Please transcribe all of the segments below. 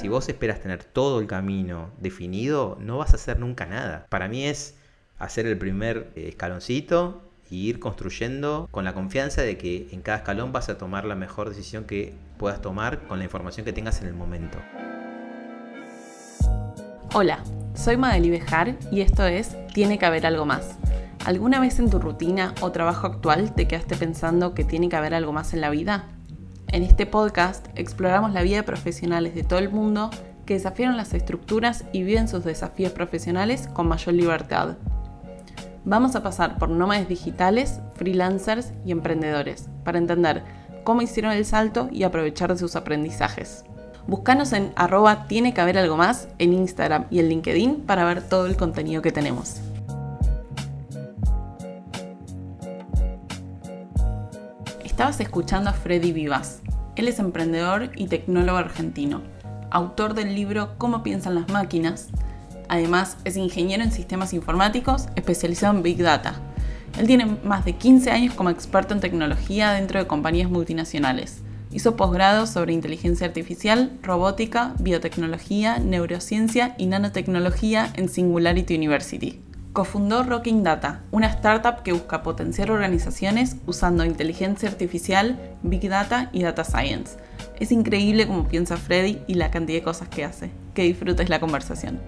Si vos esperas tener todo el camino definido, no vas a hacer nunca nada. Para mí es hacer el primer eh, escaloncito y ir construyendo con la confianza de que en cada escalón vas a tomar la mejor decisión que puedas tomar con la información que tengas en el momento. Hola, soy Madeli Bejar y esto es Tiene que haber algo más. ¿Alguna vez en tu rutina o trabajo actual te quedaste pensando que tiene que haber algo más en la vida? En este podcast exploramos la vida de profesionales de todo el mundo que desafiaron las estructuras y viven sus desafíos profesionales con mayor libertad. Vamos a pasar por nómades digitales, freelancers y emprendedores para entender cómo hicieron el salto y aprovechar de sus aprendizajes. Búscanos en arroba tiene que haber algo más en Instagram y en LinkedIn para ver todo el contenido que tenemos. Estabas escuchando a Freddy Vivas. Él es emprendedor y tecnólogo argentino, autor del libro Cómo piensan las máquinas. Además, es ingeniero en sistemas informáticos especializado en Big Data. Él tiene más de 15 años como experto en tecnología dentro de compañías multinacionales. Hizo posgrados sobre inteligencia artificial, robótica, biotecnología, neurociencia y nanotecnología en Singularity University. Cofundó Rocking Data, una startup que busca potenciar organizaciones usando inteligencia artificial, big data y data science. Es increíble cómo piensa Freddy y la cantidad de cosas que hace. Que disfrutes la conversación.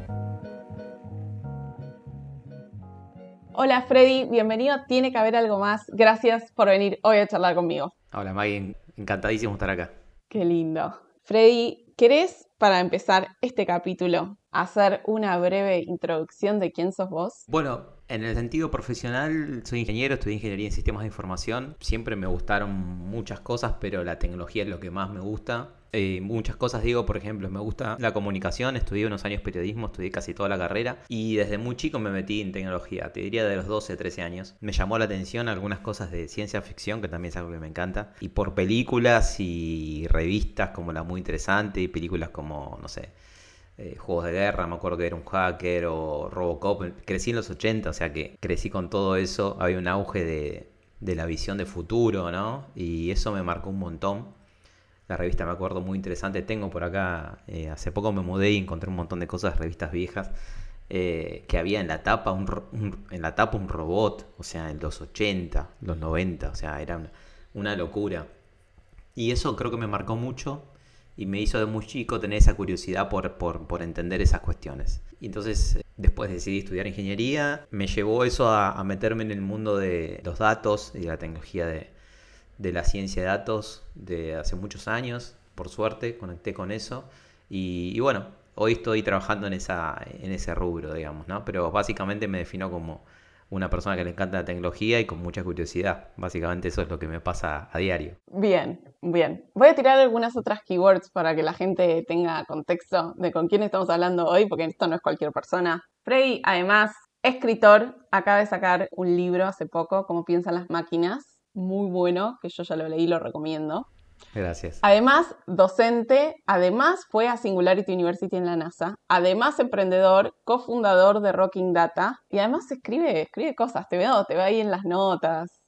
Hola Freddy, bienvenido. Tiene que haber algo más. Gracias por venir hoy a charlar conmigo. Hola Maggie, encantadísimo estar acá. Qué lindo. Freddy, ¿querés para empezar este capítulo hacer una breve introducción de quién sos vos? Bueno, en el sentido profesional, soy ingeniero, estudié ingeniería en sistemas de información. Siempre me gustaron muchas cosas, pero la tecnología es lo que más me gusta. Eh, muchas cosas digo, por ejemplo, me gusta la comunicación, estudié unos años periodismo, estudié casi toda la carrera y desde muy chico me metí en tecnología, te diría de los 12, 13 años. Me llamó la atención algunas cosas de ciencia ficción, que también es algo que me encanta, y por películas y revistas como La Muy Interesante y películas como, no sé, eh, juegos de guerra, me acuerdo que era un hacker o Robocop. Crecí en los 80, o sea que crecí con todo eso. Había un auge de, la visión de futuro, ¿no? Y eso me marcó un montón. La revista me acuerdo muy interesante. Tengo por acá, eh, hace poco me mudé y encontré un montón de cosas, revistas viejas. Eh, que había en la tapa un, en la tapa un robot, o sea, en los 80, los 90, o sea, era una locura. Y eso creo que me marcó mucho y me hizo de muy chico tener esa curiosidad por, por, entender esas cuestiones. Y entonces después decidí estudiar ingeniería, me llevó eso a, meterme en el mundo de los datos y de la tecnología de, de la ciencia de datos de hace muchos años, por suerte conecté con eso y, y, bueno, hoy estoy trabajando en, esa, en ese rubro, digamos, ¿no? Pero básicamente me defino como una persona que le encanta la tecnología y con mucha curiosidad. Básicamente eso es lo que me pasa a diario. Bien, bien. Voy a tirar algunas otras keywords para que la gente tenga contexto de con quién estamos hablando hoy, porque esto no es cualquier persona. Freddy, además, escritor, acaba de sacar un libro hace poco, Cómo piensan las máquinas, muy bueno, que yo ya lo leí lo recomiendo. Gracias. Además, docente, además fue a Singularity University en la NASA, además emprendedor, cofundador de Rocking Data y además escribe, escribe cosas, te veo, te veo ahí en las notas.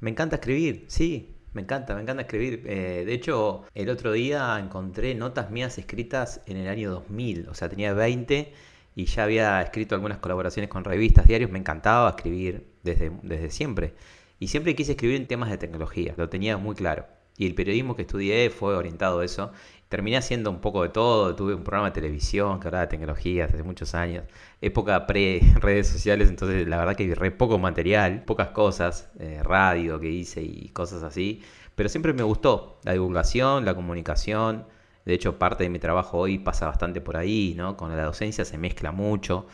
Me encanta escribir, sí, me encanta, me encanta escribir. Eh, de hecho, el otro día encontré notas mías escritas en el año 2000, o sea, tenía 20 y ya había escrito algunas colaboraciones con revistas, diarios, me encantaba escribir desde, desde siempre. Y siempre quise escribir en temas de tecnología, lo tenía muy claro. Y el periodismo que estudié fue orientado a eso. Terminé haciendo un poco de todo. Tuve un programa de televisión que hablaba de tecnología hace muchos años. Época pre-redes sociales, entonces la verdad que vi re poco material, pocas cosas, eh, radio que hice y cosas así. Pero siempre me gustó la divulgación, la comunicación. De hecho, parte de mi trabajo hoy pasa bastante por ahí, ¿no? Con la docencia se mezcla mucho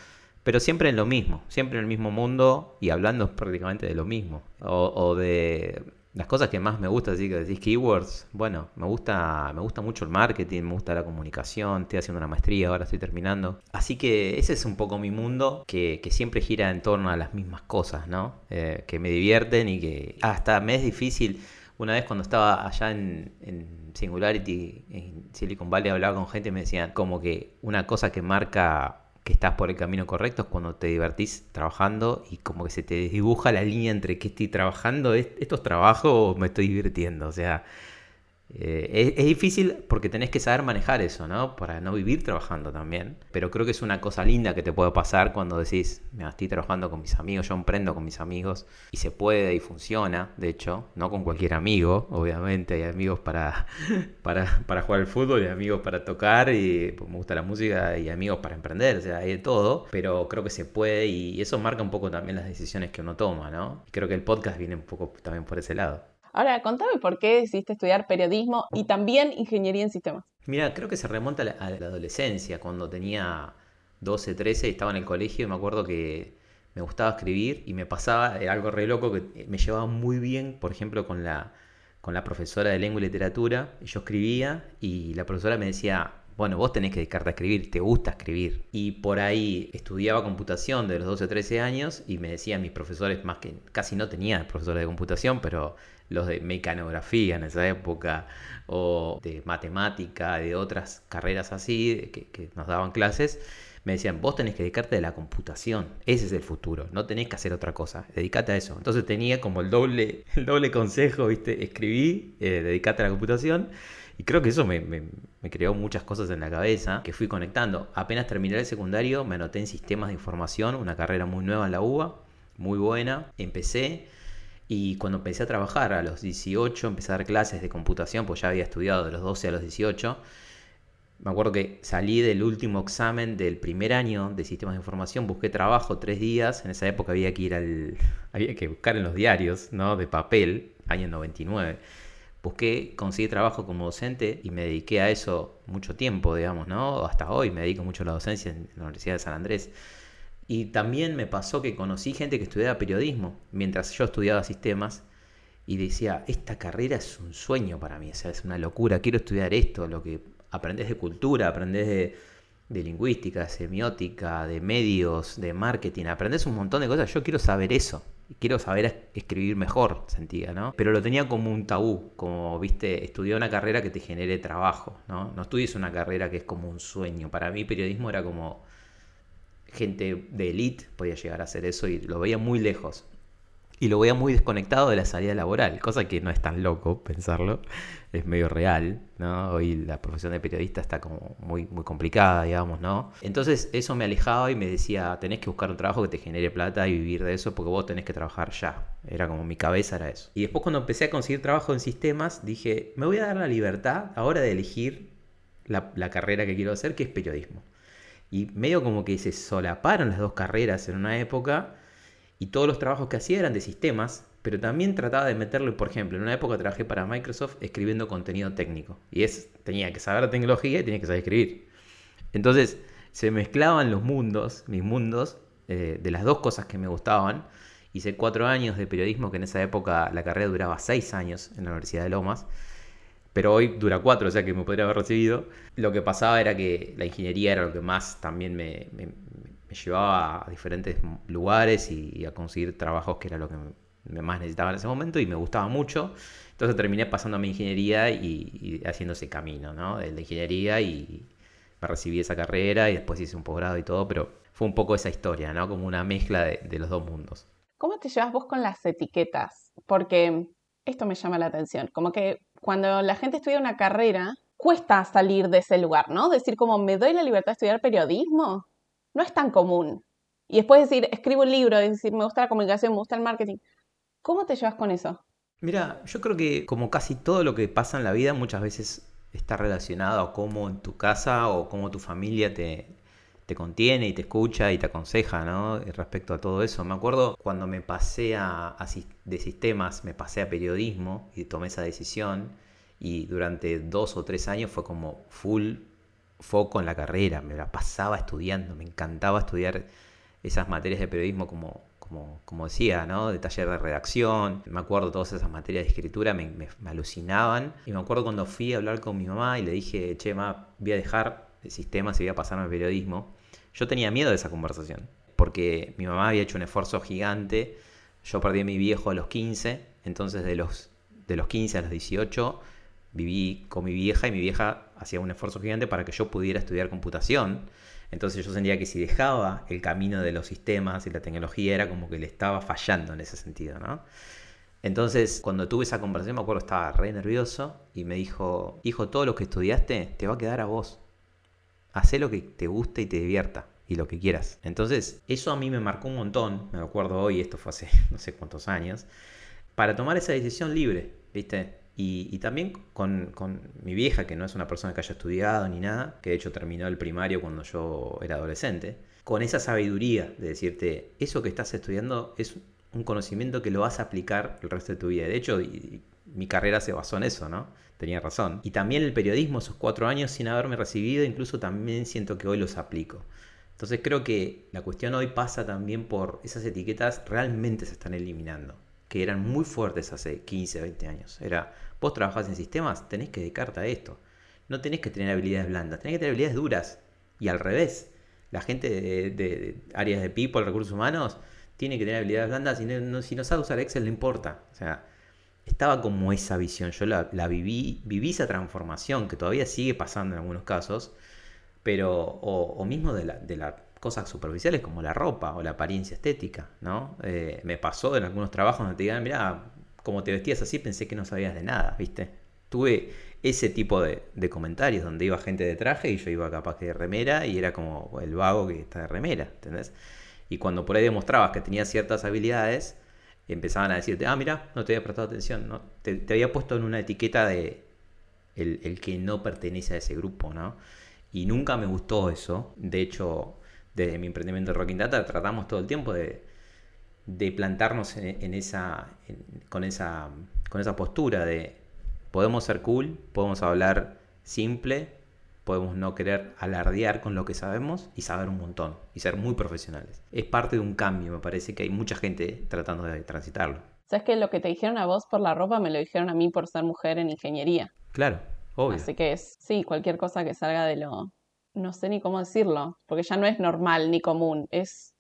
pero siempre en lo mismo, siempre en el mismo mundo y hablando prácticamente de lo mismo. o, de las cosas que más me gusta, así que decís keywords, bueno, me gusta, me gusta mucho el marketing, me gusta la comunicación, estoy haciendo una maestría, ahora estoy terminando. Así que ese es un poco mi mundo, que, siempre gira en torno a las mismas cosas, ¿no? Eh, que me divierten y que hasta me es difícil. Una vez cuando estaba allá en, en Singularity, en Silicon Valley, hablaba con gente y me decían como que una cosa que marca que estás por el camino correcto es cuando te divertís trabajando y como que se te dibuja la línea entre que estoy trabajando, esto es trabajo o me estoy divirtiendo. O sea, Eh, es, difícil porque tenés que saber manejar eso, ¿no? Para no vivir trabajando también. Pero creo que es una cosa linda que te puede pasar cuando decís, me estoy trabajando con mis amigos, yo emprendo con mis amigos y se puede y funciona, de hecho, no con cualquier amigo, obviamente, hay amigos para, para, para jugar al fútbol y amigos para tocar y me gusta la música y amigos para emprender, o sea, hay de todo, pero creo que se puede y eso marca un poco también las decisiones que uno toma, ¿no? Creo que el podcast viene un poco también por ese lado. Ahora, contame por qué decidiste estudiar periodismo y también ingeniería en sistemas. Mira, creo que se remonta a la, adolescencia, cuando tenía 12, 13 y estaba en el colegio y me acuerdo que me gustaba escribir y me pasaba algo re loco que me llevaba muy bien, por ejemplo, con la, con la profesora de lengua y literatura. Yo escribía y la profesora me decía, bueno, vos tenés que dedicarte a escribir, te gusta escribir. Y por ahí estudiaba computación de los 12 o 13 años y me decían mis profesores, más que casi no tenía profesores de computación, pero los de mecanografía en esa época, o de matemática, de otras carreras así, que, nos daban clases, me decían, vos tenés que dedicarte a la computación, ese es el futuro, no tenés que hacer otra cosa, dedícate a eso. Entonces tenía como el doble, el doble consejo, ¿viste? Escribí, eh, dedicate a la computación, y creo que eso me, me, me, creó muchas cosas en la cabeza que fui conectando. Apenas terminé el secundario, me anoté en sistemas de información, una carrera muy nueva en la UBA, muy buena. Empecé y cuando empecé a trabajar a los 18, empecé a dar clases de computación, pues ya había estudiado de los 12 a los 18. Me acuerdo que salí del último examen del primer año de sistemas de información, busqué trabajo tres días. En esa época había que ir al. había que buscar en los diarios, ¿no? De papel, año 99. Busqué, conseguí trabajo como docente y me dediqué a eso mucho tiempo, digamos, ¿no? Hasta hoy me dedico mucho a la docencia en la Universidad de San Andrés. Y también me pasó que conocí gente que estudiaba periodismo mientras yo estudiaba sistemas y decía, esta carrera es un sueño para mí, o sea, es una locura, quiero estudiar esto, lo que aprendes de cultura, aprendes de, de lingüística, semiótica, de medios, de marketing, aprendes un montón de cosas, yo quiero saber eso, quiero saber escribir mejor, sentía, ¿no? Pero lo tenía como un tabú, como, viste, estudiar una carrera que te genere trabajo, ¿no? No estudies una carrera que es como un sueño, para mí periodismo era como gente de élite podía llegar a hacer eso y lo veía muy lejos. Y lo veía muy desconectado de la salida laboral, cosa que no es tan loco pensarlo, es medio real, ¿no? Hoy la profesión de periodista está como muy, muy complicada, digamos, ¿no? Entonces eso me alejaba y me decía, tenés que buscar un trabajo que te genere plata y vivir de eso porque vos tenés que trabajar ya. Era como mi cabeza era eso. Y después cuando empecé a conseguir trabajo en sistemas, dije, me voy a dar la libertad ahora de elegir la carrera que quiero hacer, que es periodismo. Y medio como que se solaparon las dos carreras en una época y todos los trabajos que hacía eran de sistemas, pero también trataba de meterlo, por ejemplo, en una época trabajé para Microsoft escribiendo contenido técnico. Y es, tenía que saber tecnología y tenía que saber escribir. Entonces se mezclaban los mundos, mis mundos, eh, de las dos cosas que me gustaban. Hice cuatro años de periodismo, que en esa época la carrera duraba seis años en la Universidad de Lomas pero hoy dura cuatro, o sea que me podría haber recibido. Lo que pasaba era que la ingeniería era lo que más también me, llevaba a diferentes lugares y, a conseguir trabajos que era lo que más necesitaba en ese momento y me gustaba mucho. Entonces terminé pasando a mi ingeniería y, haciendo ese camino, ¿no? De la ingeniería y me recibí esa carrera y después hice un posgrado y todo, pero fue un poco esa historia, ¿no? Como una mezcla de, de los dos mundos. ¿Cómo te llevas vos con las etiquetas? Porque esto me llama la atención. Como que cuando la gente estudia una carrera, cuesta salir de ese lugar, ¿no? Decir como me doy la libertad de estudiar periodismo, no es tan común. Y después decir, escribo un libro, decir, me gusta la comunicación, me gusta el marketing. ¿Cómo te llevas con eso? Mira, yo creo que como casi todo lo que pasa en la vida muchas veces está relacionado a cómo en tu casa o cómo tu familia te, te contiene y te escucha y te aconseja, ¿no? Respecto a todo eso. Me acuerdo cuando me pasé a, de sistemas, me pasé a periodismo y tomé esa decisión y durante dos o tres años fue como full foco en la carrera, me la pasaba estudiando, me encantaba estudiar esas materias de periodismo como, como, como decía, ¿no? De taller de redacción, me acuerdo todas esas materias de escritura, me, me, alucinaban. Y me acuerdo cuando fui a hablar con mi mamá y le dije, che, ma, voy a dejar de sistemas y voy a pasarme al periodismo. Yo tenía miedo de esa conversación, porque mi mamá había hecho un esfuerzo gigante. Yo perdí a mi viejo a los 15, entonces de los, de los 15 a los 18 viví con mi vieja y mi vieja hacía un esfuerzo gigante para que yo pudiera estudiar computación. Entonces yo sentía que si dejaba el camino de los sistemas y la tecnología era como que le estaba fallando en ese sentido, ¿no? Entonces, cuando tuve esa conversación, me acuerdo, estaba re nervioso y me dijo, hijo, todo lo que estudiaste te va a quedar a vos. Hacé lo que te guste y te divierta y lo que quieras. Entonces, eso a mí me marcó un montón, me acuerdo hoy, esto fue hace no sé cuántos años, para tomar esa decisión libre, ¿viste? Y, también con, con, mi vieja, que no es una persona que haya estudiado ni nada, que de hecho terminó el primario cuando yo era adolescente, con esa sabiduría de decirte, eso que estás estudiando es un conocimiento que lo vas a aplicar el resto de tu vida. De hecho, mi carrera se basó en eso, ¿no? Tenía razón. Y también el periodismo, esos cuatro años sin haberme recibido, incluso también siento que hoy los aplico. Entonces creo que la cuestión hoy pasa también por esas etiquetas realmente se están eliminando, que eran muy fuertes hace 15, 20 años. Era, vos trabajás en sistemas, tenés que dedicarte a esto. No tenés que tener habilidades blandas, tenés que tener habilidades duras. Y al revés, la gente de, áreas de people, recursos humanos, tiene que tener habilidades blandas y no, si no sabe usar Excel no importa. O sea, estaba como esa visión, yo la, viví, viví esa transformación que todavía sigue pasando en algunos casos pero o, mismo de, las cosas superficiales como la ropa o la apariencia estética, ¿no? Eh, me pasó en algunos trabajos donde te digan, mira, como te vestías así pensé que no sabías de nada, ¿viste? Tuve ese tipo de, comentarios donde iba gente de traje y yo iba capaz que de remera y era como el vago que está de remera, ¿entendés? Y cuando por ahí demostrabas que tenías ciertas habilidades, empezaban a decirte, ah, mira, no te había prestado atención, ¿no? Te, había puesto en una etiqueta de el, el, que no pertenece a ese grupo, ¿no? Y nunca me gustó eso. De hecho, desde mi emprendimiento de Rocking Data tratamos todo el tiempo de, plantarnos en, esa, con, esa, con esa postura de podemos ser cool, podemos hablar simple, podemos no querer alardear con lo que sabemos y saber un montón y ser muy profesionales. Es parte de un cambio, me parece que hay mucha gente tratando de transitarlo. ¿Sabes que lo que te dijeron a vos por la ropa me lo dijeron a mí por ser mujer en ingeniería? Claro, Así que es, sí, cualquier cosa que salga de lo, no sé ni cómo decirlo, porque ya no es normal ni común, es,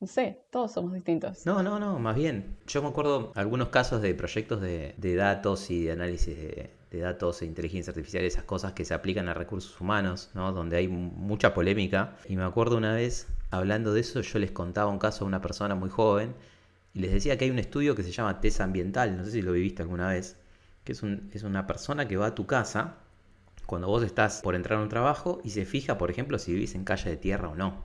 no sé, todos somos distintos. No, no, no, más bien. Yo me acuerdo algunos casos de proyectos de, datos y de análisis de, datos e inteligencia artificial, esas cosas que se aplican a recursos humanos, ¿no? Donde hay mucha polémica. Y me acuerdo una vez, hablando de eso, yo les contaba un caso a una persona muy joven y les decía que hay un estudio que se llama TES ambiental, no sé si lo viviste alguna vez que es, es una persona que va a tu casa cuando vos estás por entrar a un trabajo y se fija, por ejemplo, si vivís en calle de tierra o no.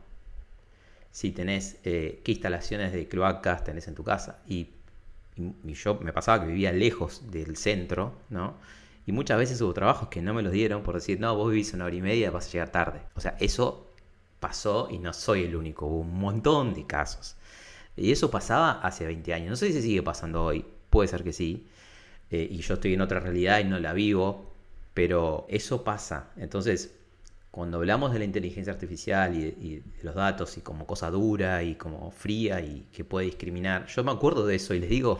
Si tenés eh, qué instalaciones de cloacas tenés en tu casa. Y, yo me pasaba que vivía lejos del centro, ¿no? Y muchas veces hubo trabajos que no me los dieron por decir, no, vos vivís una hora y media, vas a llegar tarde. O sea, eso pasó y no soy el único, hubo un montón de casos. Y eso pasaba hace 20 años. No sé si sigue pasando hoy, puede ser que sí. Eh, y yo estoy en otra realidad y no la vivo, pero eso pasa. Entonces, cuando hablamos de la inteligencia artificial y, de los datos y como cosa dura y como fría y que puede discriminar, yo me acuerdo de eso y les digo,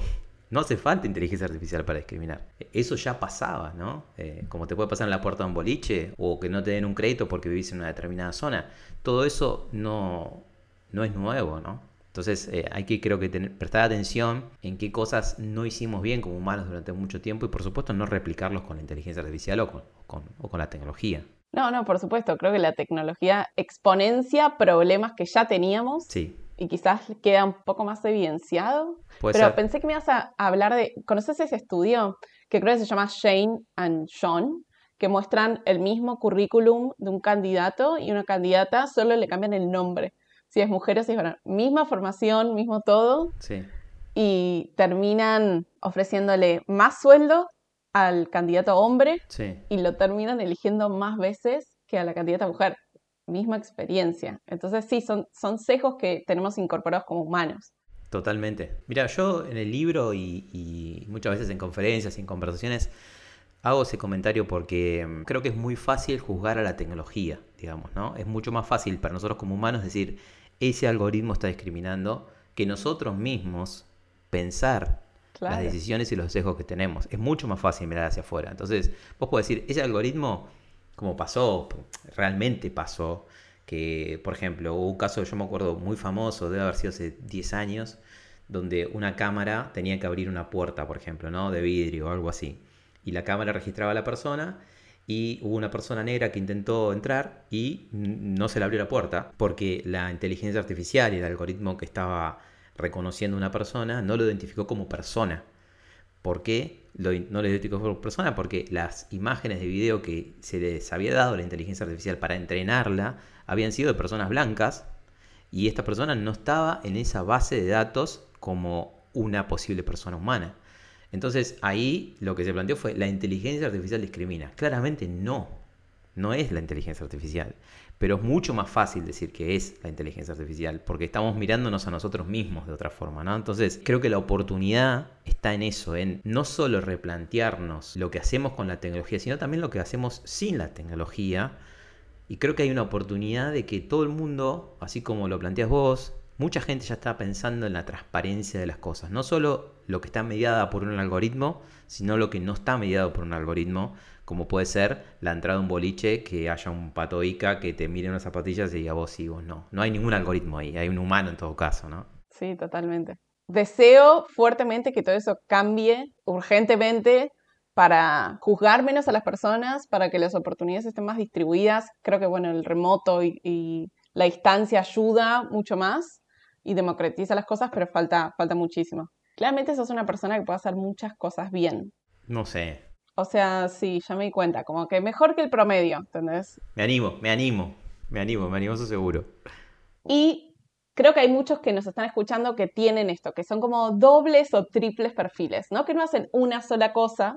no hace falta inteligencia artificial para discriminar. Eso ya pasaba, ¿no? Eh, como te puede pasar en la puerta de un boliche o que no te den un crédito porque vivís en una determinada zona. Todo eso no, no es nuevo, ¿no? Entonces eh, hay que creo que prestar atención en qué cosas no hicimos bien como humanos durante mucho tiempo y por supuesto no replicarlos con la inteligencia artificial o con, o con la tecnología. No, no, por supuesto, creo que la tecnología exponencia problemas que ya teníamos. Sí. Y quizás queda un poco más evidenciado. Pero pensé que me ibas a hablar de. ¿Conoces ese estudio que creo que se llama Shane and Sean? Que muestran el mismo currículum de un candidato y una candidata, solo le cambian el nombre si es mujer o si es varón. Misma formación, mismo todo. Sí. Y terminan ofreciéndole más sueldo al candidato hombre sí. y lo terminan eligiendo más veces que a la candidata mujer. Misma experiencia. Entonces sí, son, son sesgos que tenemos incorporados como humanos. Totalmente. Mira, yo en el libro y, y muchas veces en conferencias y en conversaciones hago ese comentario porque mm, creo que es muy fácil juzgar a la tecnología, digamos, ¿no? Es mucho más fácil para nosotros como humanos decir, ese algoritmo está discriminando, que nosotros mismos pensar las decisiones y los sesgos que tenemos. Es mucho más fácil mirar hacia afuera. Entonces, vos podés decir, ese algoritmo, como pasó, realmente pasó, que, por ejemplo, hubo un caso, yo me acuerdo, muy famoso, debe haber sido hace 10 años, donde una cámara tenía que abrir una puerta, por ejemplo, ¿no? De vidrio o algo así. Y la cámara registraba a la persona y hubo una persona negra que intentó entrar y no se le abrió la puerta porque la inteligencia artificial y el algoritmo que estaba reconociendo una persona no lo identificó como persona. ¿Por qué no lo identificó por persona? Porque las imágenes de video que se les había dado a la inteligencia artificial para entrenarla habían sido de personas blancas y esta persona no estaba en esa base de datos como una posible persona humana. Entonces ahí lo que se planteó fue, ¿la inteligencia artificial discrimina? Claramente no, no es la inteligencia artificial. Pero es mucho más fácil decir que es la inteligencia artificial, porque estamos mirándonos a nosotros mismos de otra forma, ¿no? Entonces, creo que la oportunidad está en eso, en no solo replantearnos lo que hacemos con la tecnología, sino también lo que hacemos sin la tecnología. Y creo que hay una oportunidad de que todo el mundo, así como lo planteas vos, mucha gente ya está pensando en la transparencia de las cosas. No solo lo que está mediada por un algoritmo, sino lo que no está mediado por un algoritmo como puede ser la entrada de un boliche que haya un pato Ica que te mire unas zapatillas y diga vos sí, vos no. No hay ningún algoritmo ahí, hay un humano en todo caso, ¿no? Sí, totalmente. Deseo fuertemente que todo eso cambie urgentemente para juzgar menos a las personas, para que las oportunidades estén más distribuidas. Creo que bueno, el remoto y, y la distancia ayuda mucho más y democratiza las cosas, pero falta, falta muchísimo. Claramente sos una persona que puede hacer muchas cosas bien. No sé, o sea, sí, ya me di cuenta, como que mejor que el promedio, ¿entendés? Me animo, me animo, me animo, me animo, eso seguro. Y creo que hay muchos que nos están escuchando que tienen esto, que son como dobles o triples perfiles, ¿no? Que no hacen una sola cosa.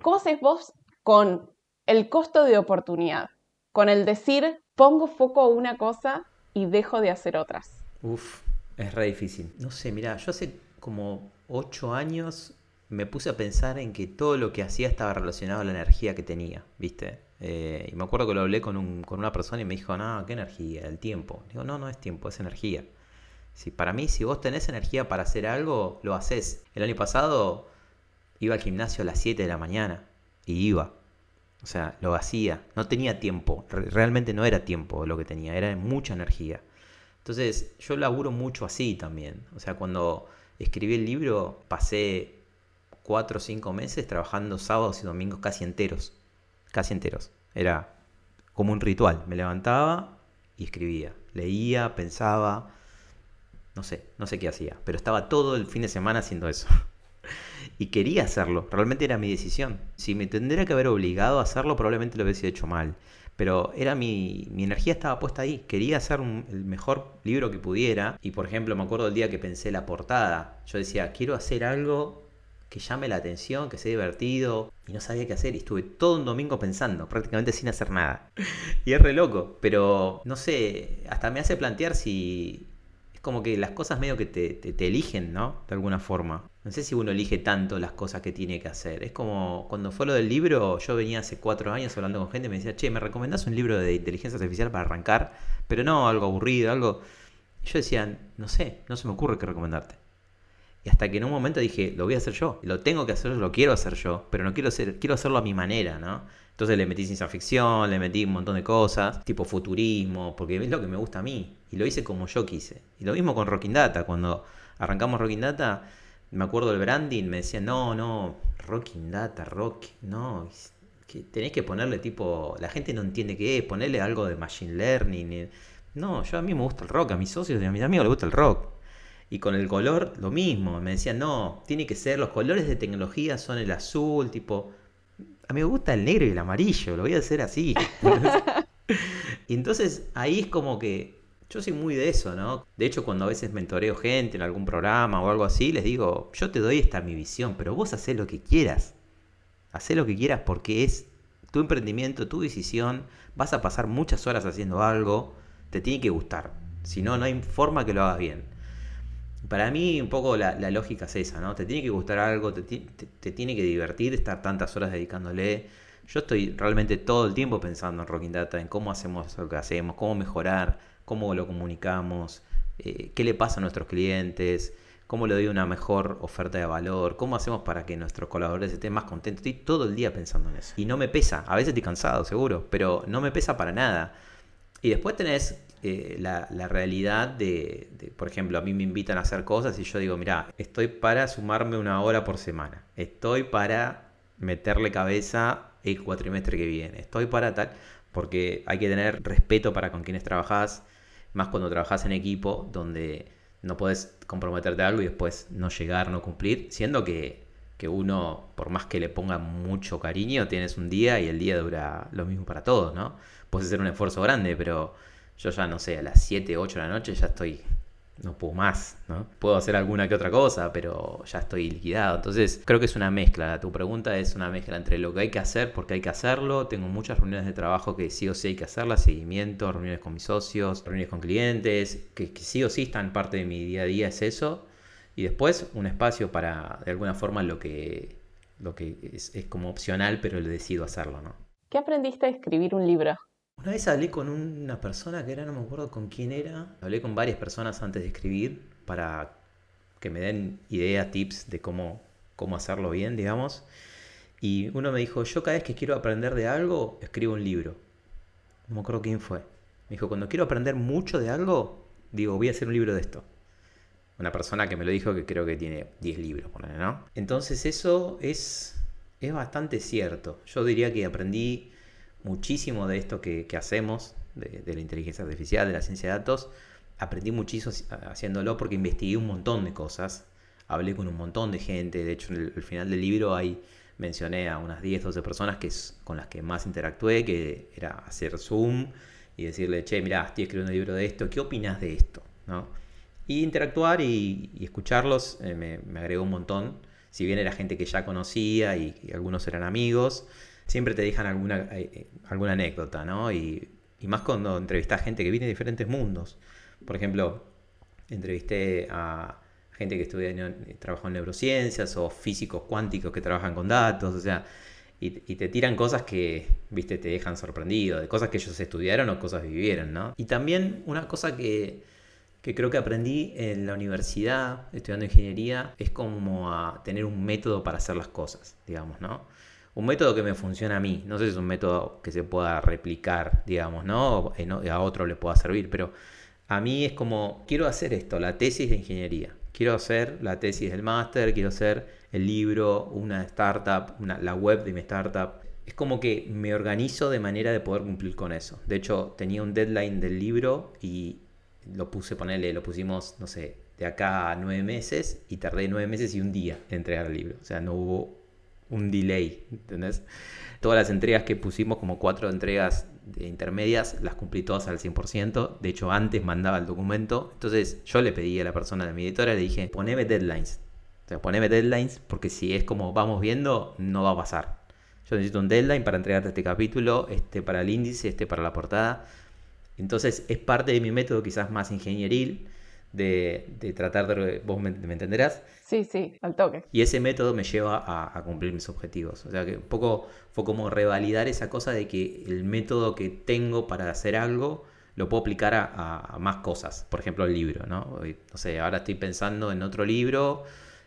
¿Cómo hacéis vos con el costo de oportunidad? Con el decir, pongo foco a una cosa y dejo de hacer otras. Uf, es re difícil. No sé, mira, yo hace como ocho años me puse a pensar en que todo lo que hacía estaba relacionado a la energía que tenía, ¿viste? Eh, y me acuerdo que lo hablé con, un, con, una persona y me dijo, no, ¿qué energía? El tiempo. Digo, no, no es tiempo, es energía. Si, para mí, si vos tenés energía para hacer algo, lo haces. El año pasado iba al gimnasio a las 7 de la mañana y iba. O sea, lo hacía. No tenía tiempo. Realmente no era tiempo lo que tenía, era mucha energía. Entonces, yo laburo mucho así también. O sea, cuando escribí el libro, pasé cuatro o cinco meses trabajando sábados y domingos casi enteros. Casi enteros. Era como un ritual. Me levantaba y escribía. Leía, pensaba. No sé, no sé qué hacía. Pero estaba todo el fin de semana haciendo eso. y quería hacerlo. Realmente era mi decisión. Si me tendría que haber obligado a hacerlo, probablemente lo hubiese hecho mal. Pero era mi, mi energía estaba puesta ahí. Quería hacer el mejor libro que pudiera. Y por ejemplo, me acuerdo el día que pensé la portada. Yo decía, quiero hacer algo que llame la atención, que sea divertido. Y no sabía qué hacer y estuve todo un domingo pensando, prácticamente sin hacer nada. Y es re loco, pero no sé, hasta me hace plantear si es como que las cosas medio que te, te, eligen, ¿no? De alguna forma. No sé si uno elige tanto las cosas que tiene que hacer. Es como cuando fue lo del libro, yo venía hace cuatro años hablando con gente y me decía, che, ¿me recomendás un libro de inteligencia artificial para arrancar? Pero no algo aburrido, algo... yo decía, no sé, no se me ocurre qué recomendarte. Y hasta que en un momento dije, lo voy a hacer yo, lo tengo que hacer, lo quiero hacer yo, pero no quiero hacer, quiero hacerlo a mi manera, ¿no? Entonces le metí ciencia ficción, le metí un montón de cosas, tipo futurismo, porque es lo que me gusta a mí. Y lo hice como yo quise. Y lo mismo con Rocking Data. Cuando arrancamos Rocking Data, me acuerdo del branding, me decían, no, no, Rocking Data, Rock, no, que tenés que ponerle tipo, la gente no entiende qué es, ponerle algo de Machine Learning. No, yo a mí me gusta el rock, a mis socios y a mis amigos les gusta el rock. Y con el color, lo mismo. Me decían, no, tiene que ser, los colores de tecnología son el azul, tipo. A mí me gusta el negro y el amarillo, lo voy a hacer así. y entonces ahí es como que yo soy muy de eso, ¿no? De hecho, cuando a veces mentoreo gente en algún programa o algo así, les digo, yo te doy esta mi visión, pero vos hacés lo que quieras. Hacé lo que quieras porque es tu emprendimiento, tu decisión. Vas a pasar muchas horas haciendo algo, te tiene que gustar. Si no, no hay forma que lo hagas bien. Para mí un poco la, lógica es esa, ¿no? Te tiene que gustar algo, te, tiene que divertir estar tantas horas dedicándole. Yo estoy realmente todo el tiempo pensando en Rocking Data, en cómo hacemos lo que hacemos, cómo mejorar, cómo lo comunicamos, eh, qué le pasa a nuestros clientes, cómo le doy una mejor oferta de valor, cómo hacemos para que nuestros colaboradores estén más contentos. Estoy todo el día pensando en eso. Y no me pesa, a veces estoy cansado, seguro, pero no me pesa para nada. Y después tenés eh, la, realidad de, por ejemplo, a mí me invitan a hacer cosas y yo digo, mira, estoy para sumarme una hora por semana, estoy para meterle cabeza el cuatrimestre que viene, estoy para tal, porque hay que tener respeto para con quienes trabajás, más cuando trabajás en equipo, donde no puedes comprometerte a algo y después no llegar, no cumplir, siendo que, que uno, por más que le ponga mucho cariño, tienes un día y el día dura lo mismo para todos, ¿no? Puedes hacer un esfuerzo grande, pero yo ya no sé, a las 7, 8 de la noche ya estoy no puedo más, ¿no? Puedo hacer alguna que otra cosa, pero ya estoy liquidado. Entonces, creo que es una mezcla. Tu pregunta es una mezcla entre lo que hay que hacer porque hay que hacerlo. Tengo muchas reuniones de trabajo que sí o sí hay que hacerlas, seguimiento, reuniones con mis socios, reuniones con clientes, que, sí o sí están parte de mi día a día, es eso. Y después un espacio para, de alguna forma, lo que, lo que es, como opcional, pero le decido hacerlo, ¿no? ¿Qué aprendiste a escribir un libro? Una vez hablé con una persona que era, no me acuerdo con quién era, hablé con varias personas antes de escribir para que me den ideas, tips de cómo, cómo hacerlo bien, digamos. Y uno me dijo, yo cada vez que quiero aprender de algo, escribo un libro. No me acuerdo quién fue. Me dijo, cuando quiero aprender mucho de algo, digo, voy a hacer un libro de esto. Una persona que me lo dijo que creo que tiene 10 libros, ¿no? Entonces eso es, es bastante cierto. Yo diría que aprendí muchísimo de esto que, hacemos, de, la inteligencia artificial, de la ciencia de datos. Aprendí muchísimo haciéndolo porque investigué un montón de cosas. Hablé con un montón de gente. De hecho, en el, final del libro ahí mencioné a unas 10, 12 personas que con las que más interactué, que era hacer Zoom y decirle, che, mira, estoy escribiendo un libro de esto, ¿qué opinas de esto? ¿No? Y interactuar y, escucharlos eh, me, agregó un montón. Si bien era gente que ya conocía y algunos eran amigos, siempre te dejan alguna, eh, eh, alguna anécdota, ¿no? Y, más cuando entrevistas gente que viene de diferentes mundos. Por ejemplo, entrevisté a gente que estudia, trabajó en neurociencias o físicos cuánticos que trabajan con datos, o sea, y, te tiran cosas que, viste, te dejan sorprendido, de cosas que ellos estudiaron o cosas vivieron, ¿no? Y también una cosa que, que creo que aprendí en la universidad, estudiando ingeniería, es como a tener un método para hacer las cosas, digamos, ¿no? Un método que me funciona a mí. No sé si es un método que se pueda replicar, digamos, ¿no? A otro le pueda servir, pero a mí es como, quiero hacer esto, la tesis de ingeniería. Quiero hacer la tesis del máster, quiero hacer el libro, una startup, la web de mi startup. Es como que me organizo de manera de poder cumplir con eso. De hecho, tenía un deadline del libro y lo puse, ponerle, lo pusimos, no sé, de acá a nueve meses y tardé nueve meses y un día en entregar el libro. O sea, no hubo un delay, ¿entendés? Todas las entregas que pusimos, como cuatro entregas de intermedias, las cumplí todas al 100%. De hecho, antes mandaba el documento. Entonces, yo le pedí a la persona de mi editora, le dije, poneme deadlines. O sea, poneme deadlines porque si es como vamos viendo, no va a pasar. Yo necesito un deadline para entregarte este capítulo, este para el índice, este para la portada. Entonces, es parte de mi método quizás más ingenieril de, tratar de... ¿Vos me, entenderás? Sí, sí, al toque. Y ese método me lleva a, cumplir mis objetivos. O sea que un poco fue como revalidar esa cosa de que el método que tengo para hacer algo lo puedo aplicar a, más cosas. Por ejemplo, el libro, ¿no? No sé, ahora estoy pensando en otro libro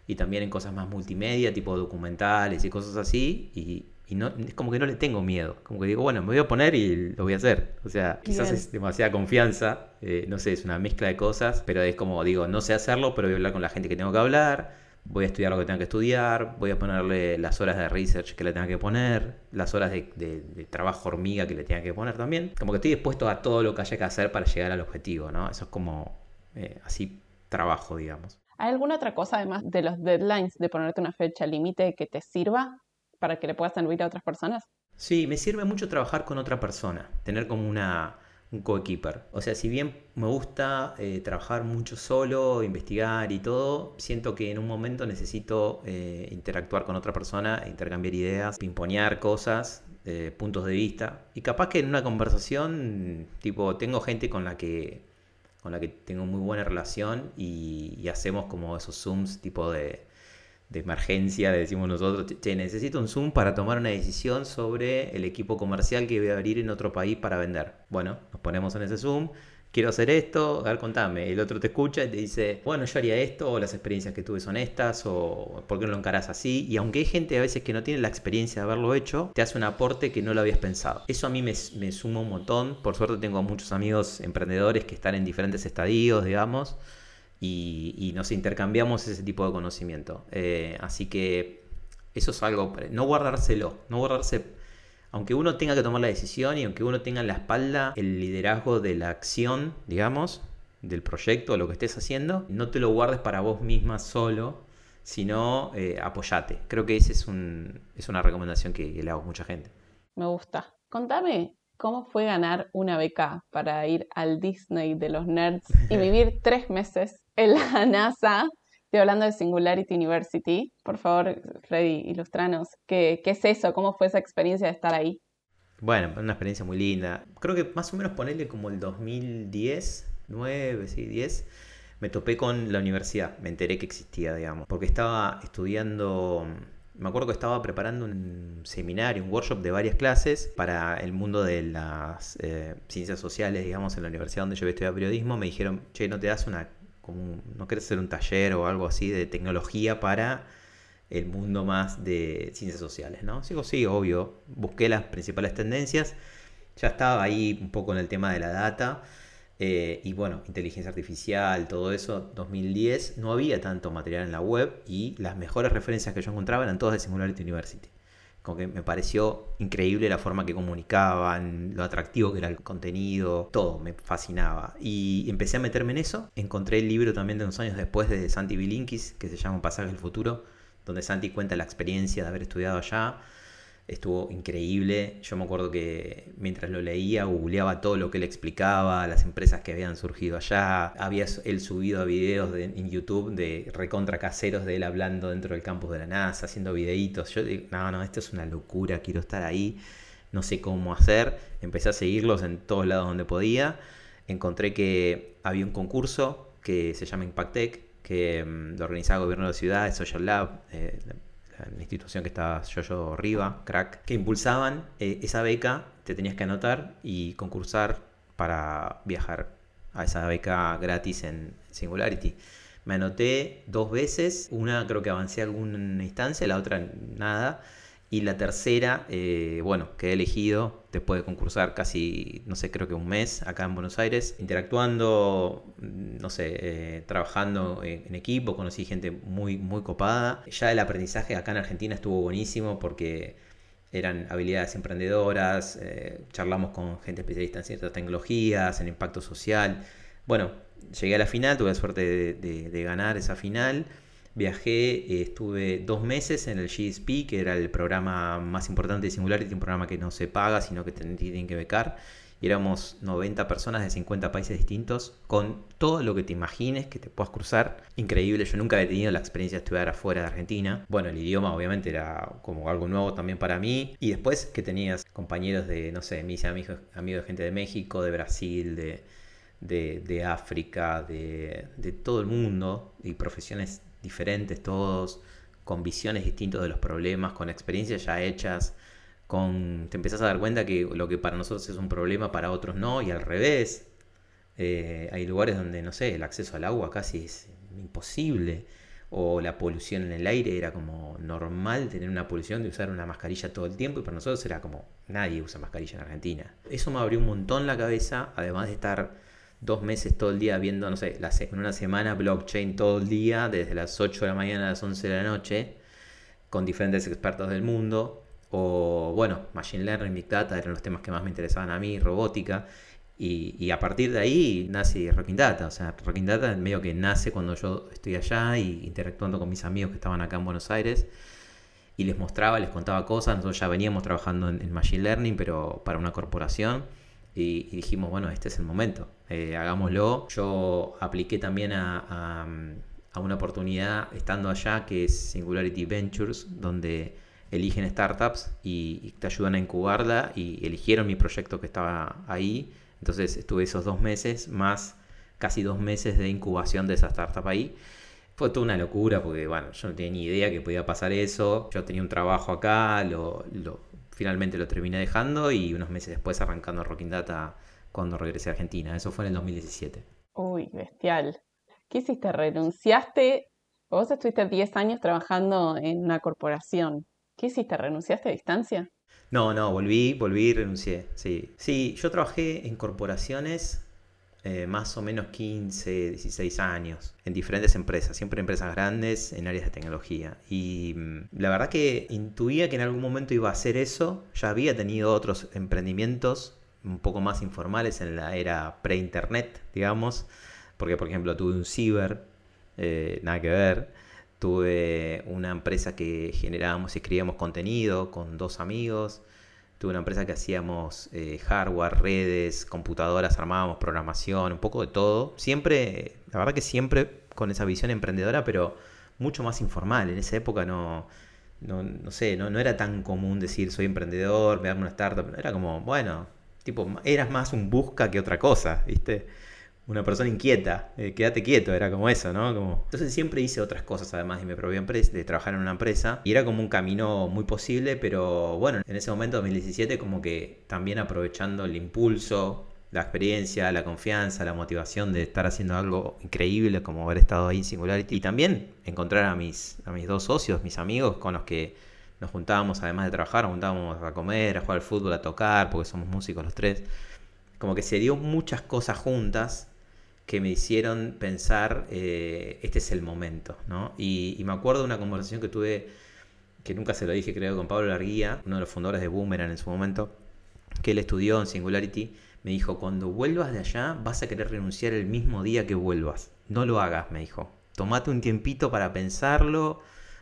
y también en cosas más multimedia, tipo documentales y cosas así. Y, y no, es como que no le tengo miedo. Como que digo, bueno, me voy a poner y lo voy a hacer. O sea, quizás es demasiada confianza. Eh, no sé, es una mezcla de cosas. Pero es como, digo, no sé hacerlo, pero voy a hablar con la gente que tengo que hablar. Voy a estudiar lo que tengo que estudiar. Voy a ponerle las horas de research que le tenga que poner. Las horas de, trabajo hormiga que le tenga que poner también. Como que estoy dispuesto a todo lo que haya que hacer para llegar al objetivo, ¿no? Eso es como eh, así trabajo, digamos. ¿Hay alguna otra cosa además de los deadlines, de ponerte una fecha límite que te sirva para que le puedas servir a otras personas? Sí, me sirve mucho trabajar con otra persona, tener como una, un coequiper. O sea, si bien me gusta eh, trabajar mucho solo, investigar y todo, siento que en un momento necesito eh, interactuar con otra persona, intercambiar ideas, pimponear cosas, eh, puntos de vista. Y capaz que en una conversación, tipo, tengo gente con la que con la que tengo muy buena relación y hacemos como esos zooms tipo de emergencia, decimos nosotros, necesito un Zoom para tomar una decisión sobre el equipo comercial que voy a abrir en otro país para vender. Bueno, nos ponemos en ese Zoom, quiero hacer esto, a ver, contame. El otro te escucha y te dice, bueno, yo haría esto, o las experiencias que tuve son estas, o por qué no lo encarás así. Y aunque hay gente a veces que no tiene la experiencia de haberlo hecho, te hace un aporte que no lo habías pensado. Eso a mí me suma un montón. Por suerte tengo muchos amigos emprendedores que están en diferentes estadios, digamos y, nos intercambiamos ese tipo de conocimiento. Eh, así que eso es algo, no guardárselo, no guardarse, aunque uno tenga que tomar la decisión y aunque uno tenga en la espalda el liderazgo de la acción, digamos, del proyecto, lo que estés haciendo, no te lo guardes para vos misma solo, sino eh, apoyate. Creo que esa es, un, es una recomendación que, le hago a mucha gente. Me gusta. Contame, ¿cómo fue ganar una beca para ir al Disney de los nerds y vivir tres meses en la NASA? Estoy hablando de Singularity University. Por favor, Freddy, ilustranos. ¿Qué, ¿Qué es eso? ¿Cómo fue esa experiencia de estar ahí? Bueno, una experiencia muy linda. Creo que más o menos ponerle como el 2010, 9, sí, 10 me topé con la universidad, me enteré que existía, digamos, porque estaba estudiando, me acuerdo que estaba preparando un seminario, un workshop de varias clases para el mundo de las eh, ciencias sociales, digamos, en la universidad donde yo estudiar periodismo, me dijeron, che, ¿no te das una, como no quieres hacer un taller o algo así de tecnología para el mundo más de ciencias sociales, ¿no? Digo, sí, obvio, busqué las principales tendencias, ya estaba ahí un poco en el tema de la data, eh, y bueno, inteligencia artificial, todo eso, 2010, no había tanto material en la web y las mejores referencias que yo encontraba eran todas de Singularity University. Como que me pareció increíble la forma que comunicaban, lo atractivo que era el contenido, todo me fascinaba. Y empecé a meterme en eso. Encontré el libro también de unos años después de Santi Bilinkis, que se llama pasaje del futuro, donde Santi cuenta la experiencia de haber estudiado allá estuvo increíble. Yo me acuerdo que mientras lo leía, googleaba todo lo que él explicaba, las empresas que habían surgido allá. Había él subido a videos en YouTube de recontra caseros de él hablando dentro del campus de la NASA, haciendo videitos. Yo digo, no, no, esto es una locura, quiero estar ahí, no sé cómo hacer. Empecé a seguirlos en todos lados donde podía. Encontré que había un concurso que se llama Impactec, que mm, lo organizaba el gobierno de la ciudad, Social Lab, eh, la institución que estaba yo, yo arriba, crack, que impulsaban eh, esa beca, te tenías que anotar y concursar para viajar a esa beca gratis en Singularity. Me anoté dos veces, una creo que avancé a alguna instancia, la otra nada. Y la tercera, eh, bueno, quedé elegido después de concursar casi, no sé, creo que un mes acá en Buenos Aires, interactuando, mm, no sé, eh, trabajando en, equipo, conocí gente muy, muy copada. Ya el aprendizaje acá en Argentina estuvo buenísimo porque eran habilidades emprendedoras, eh, charlamos con gente especialista en ciertas tecnologías, en impacto social. Bueno, llegué a la final, tuve la suerte de ganar esa final Viajé, eh, estuve dos meses en el GSP, que era el programa más importante de Singularity, un programa que no se paga, sino que tienen que becar. Y éramos 90 personas de 50 países distintos, con todo lo que te imagines que te puedas cruzar. Increíble, yo nunca había tenido la experiencia de estudiar afuera de Argentina. Bueno, el idioma obviamente era como algo nuevo también para mí. Y después que tenías compañeros de, no sé, mis amigos, amigos de gente de México, de Brasil, de, de, África, de, de todo el mundo, y profesiones diferentes todos, con visiones distintas de los problemas, con experiencias ya hechas, con te empezás a dar cuenta que lo que para nosotros es un problema, para otros no, y al revés. Eh, hay lugares donde, no sé, el acceso al agua casi es imposible, o la polución en el aire era como normal tener una polución de usar una mascarilla todo el tiempo, y para nosotros era como nadie usa mascarilla en Argentina. Eso me abrió un montón la cabeza, además de estar dos meses todo el día viendo, no sé, en una semana blockchain todo el día, desde las 8 de la mañana a las 11 de la noche, con diferentes expertos del mundo. O bueno, Machine Learning, Big Data eran los temas que más me interesaban a mí, robótica. Y, a partir de ahí nace Rocking Data. O sea, Rocking Data medio que nace cuando yo estoy allá y interactuando con mis amigos que estaban acá en Buenos Aires. Y les mostraba, les contaba cosas. Nosotros ya veníamos trabajando en Machine Learning, pero para una corporación y, dijimos, bueno, este es el momento, eh, hagámoslo. Yo apliqué también a, una oportunidad estando allá que es Singularity Ventures, donde eligen startups y, te ayudan a incubarla y eligieron mi proyecto que estaba ahí. Entonces estuve esos dos meses más casi dos meses de incubación de esa startup ahí. Fue toda una locura porque, bueno, yo no tenía ni idea que podía pasar eso. Yo tenía un trabajo acá, lo finalmente lo terminé dejando y unos meses después arrancando Rocking Data cuando regresé a Argentina. Eso fue en el 2017. Uy, bestial. ¿Qué hiciste? ¿Renunciaste? Vos estuviste 10 años trabajando en una corporación. ¿Qué hiciste? ¿Renunciaste a distancia? No, no, volví, volví y renuncié. Sí. Sí, yo trabajé en corporaciones eh, más o menos 15, 16 años en diferentes empresas, siempre empresas grandes en áreas de tecnología. Y mm, la verdad que intuía que en algún momento iba a hacer eso. Ya había tenido otros emprendimientos un poco más informales en la era pre-internet, digamos. Porque, por ejemplo, tuve un ciber, eh, nada que ver. Tuve una empresa que generábamos y escribíamos contenido con dos amigos. Tuve una empresa que hacíamos eh, hardware, redes, computadoras, armábamos programación, un poco de todo. Siempre, la verdad que siempre con esa visión emprendedora, pero mucho más informal. En esa época no, no, sé, no, no, era tan común decir soy emprendedor, me una startup. Era como, bueno, tipo, eras más un busca que otra cosa, ¿viste? Una persona inquieta, eh, quédate quieto, era como eso, ¿no? Entonces siempre hice otras cosas además de mi propia empresa, de trabajar en una empresa, y era como un camino muy posible, pero bueno, en ese momento, 2017, como que también aprovechando el impulso, la experiencia, la confianza, la motivación de estar haciendo algo increíble como haber estado ahí en Singularity y también encontrar a mis, a mis dos socios, mis amigos con los que nos juntábamos además de trabajar, juntábamos a comer, a jugar al fútbol, a tocar, porque somos músicos los tres. Como que se dio muchas cosas juntas que me hicieron pensar, eh, este es el momento, ¿no? Y, me acuerdo de una conversación que tuve, que nunca se lo dije creo, con Pablo Larguía, uno de los fundadores de Boomerang en su momento, que él estudió en Singularity me dijo, cuando vuelvas de allá vas a querer renunciar el mismo día que vuelvas. No lo hagas, me dijo. Tomate un tiempito para pensarlo,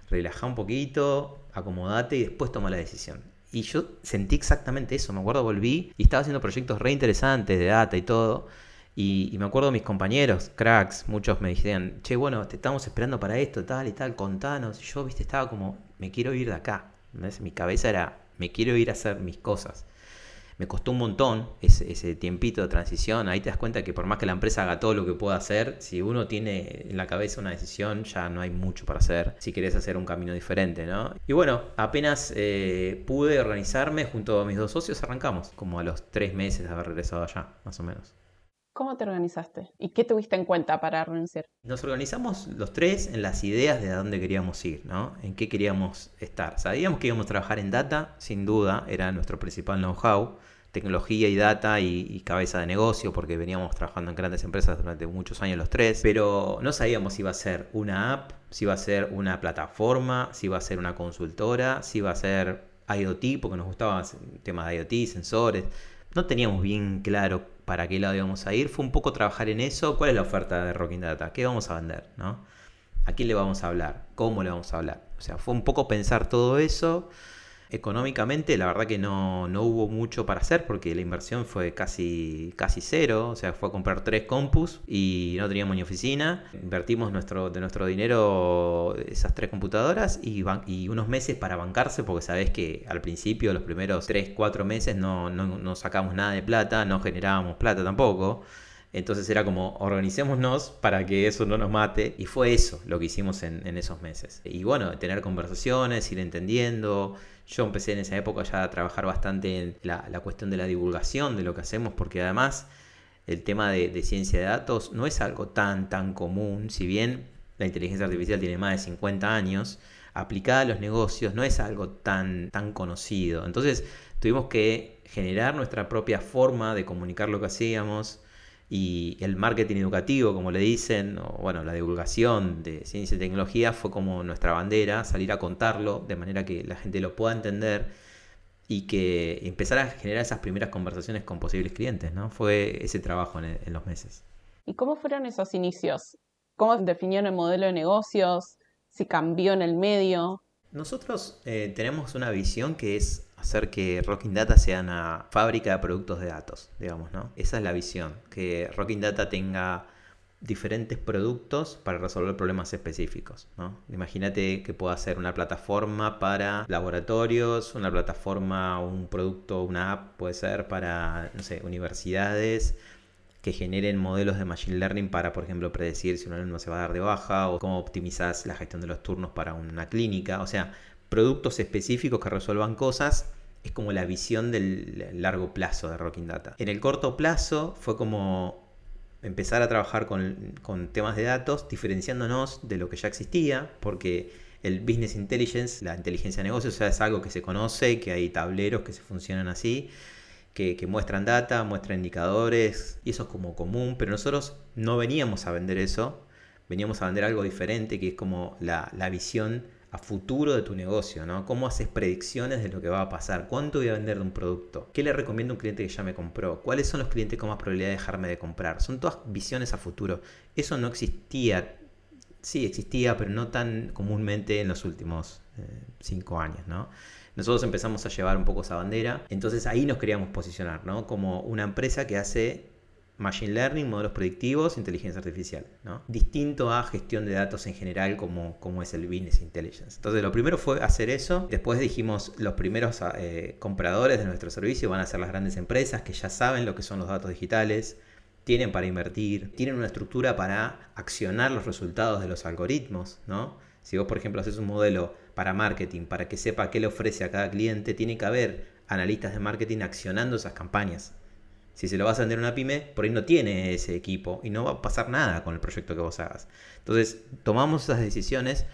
relaja un poquito, acomodate y después toma la decisión. Y yo sentí exactamente eso. Me acuerdo, volví y estaba haciendo proyectos re interesantes de data y todo. Y, me acuerdo mis compañeros, cracks, muchos me decían, che, bueno, te estamos esperando para esto, tal y tal, contanos. Y yo, viste, estaba como, me quiero ir de acá. Mi cabeza era, me quiero ir a hacer mis cosas me costó un montón ese, tiempito de transición. Ahí te das cuenta que por más que la empresa haga todo lo que pueda hacer, si uno tiene en la cabeza una decisión, ya no hay mucho para hacer si querés hacer un camino diferente, ¿no? Y bueno, apenas eh, pude organizarme junto a mis dos socios, arrancamos, como a los tres meses de haber regresado allá, más o menos. ¿Cómo te organizaste? ¿Y qué tuviste en cuenta para renunciar? Nos organizamos los tres en las ideas de a dónde queríamos ir, ¿no? En qué queríamos estar. Sabíamos que íbamos a trabajar en data, sin duda, era nuestro principal know-how tecnología y data y, cabeza de negocio, porque veníamos trabajando en grandes empresas durante muchos años los tres, pero no sabíamos si iba a ser una app, si iba a ser una plataforma, si iba a ser una consultora, si iba a ser IoT, porque nos gustaba el tema de IoT, sensores. No teníamos bien claro para qué lado íbamos a ir. Fue un poco trabajar en eso. ¿Cuál es la oferta de Rocking Data? ¿Qué vamos a vender? ¿no? ¿A quién le vamos a hablar? ¿Cómo le vamos a hablar? O sea, fue un poco pensar todo eso Económicamente, la verdad que no, hubo mucho para hacer porque la inversión fue casi, casi cero. O sea, fue a comprar tres compus y no teníamos ni oficina. Invertimos nuestro, de nuestro dinero esas tres computadoras y, unos meses para bancarse porque sabés que al principio, los primeros tres, cuatro meses, no, no, sacamos nada de plata, no generábamos plata tampoco. Entonces era como, organicémonos para que eso no nos mate. Y fue eso lo que hicimos en, esos meses. Y bueno, tener conversaciones, ir entendiendo, yo empecé en esa época ya a trabajar bastante en la, cuestión de la divulgación de lo que hacemos, porque además el tema de, ciencia de datos no es algo tan, tan común, si bien la inteligencia artificial tiene más de 50 años, aplicada a los negocios no es algo tan, tan conocido. Entonces tuvimos que generar nuestra propia forma de comunicar lo que hacíamos, y el marketing educativo, como le dicen, o bueno, la divulgación de ciencia y tecnología fue como nuestra bandera, salir a contarlo de manera que la gente lo pueda entender y que empezar a generar esas primeras conversaciones con posibles clientes, ¿no? Fue ese trabajo en, los meses. ¿Y cómo fueron esos inicios? ¿Cómo definieron el modelo de negocios? ¿Si cambió en el medio? Nosotros eh, tenemos una visión que es hacer que Rocking Data sea una fábrica de productos de datos, digamos, ¿no? Esa es la visión, que Rocking Data tenga diferentes productos para resolver problemas específicos. ¿no? Imagínate que pueda ser una plataforma para laboratorios, una plataforma, un producto, una app puede ser para, no sé, universidades que generen modelos de machine learning para, por ejemplo, predecir si un alumno se va a dar de baja o cómo optimizas la gestión de los turnos para una clínica. O sea, productos específicos que resuelvan cosas es como la visión del largo plazo de Rocking Data. En el corto plazo fue como empezar a trabajar con, temas de datos, diferenciándonos de lo que ya existía, porque el business intelligence, la inteligencia de negocios, es algo que se conoce, que hay tableros que se funcionan así, que, muestran data, muestran indicadores, y eso es como común, pero nosotros no veníamos a vender eso, veníamos a vender algo diferente, que es como la, visión a futuro de tu negocio, ¿no? ¿Cómo haces predicciones de lo que va a pasar? ¿Cuánto voy a vender de un producto? ¿Qué le recomiendo a un cliente que ya me compró? ¿Cuáles son los clientes con más probabilidad de dejarme de comprar? Son todas visiones a futuro. Eso no existía sí existía, pero no tan comúnmente en los últimos eh, cinco años, ¿no? Nosotros empezamos a llevar un poco esa bandera, entonces ahí nos queríamos posicionar, ¿no? Como una empresa que hace Machine Learning, modelos predictivos, inteligencia artificial, ¿no? Distinto a gestión de datos en general como, como es el Business Intelligence. Entonces lo primero fue hacer eso, después dijimos los primeros eh, compradores de nuestro servicio van a ser las grandes empresas que ya saben lo que son los datos digitales, tienen para invertir, tienen una estructura para accionar los resultados de los algoritmos, ¿no? Si vos, por ejemplo, haces un modelo para marketing, para que sepa qué le ofrece a cada cliente, tiene que haber analistas de marketing accionando esas campañas. Si se lo vas a vender a una pyme, por ahí no tiene ese equipo y no va a pasar nada con el proyecto que vos hagas. Entonces, tomamos esas decisiones,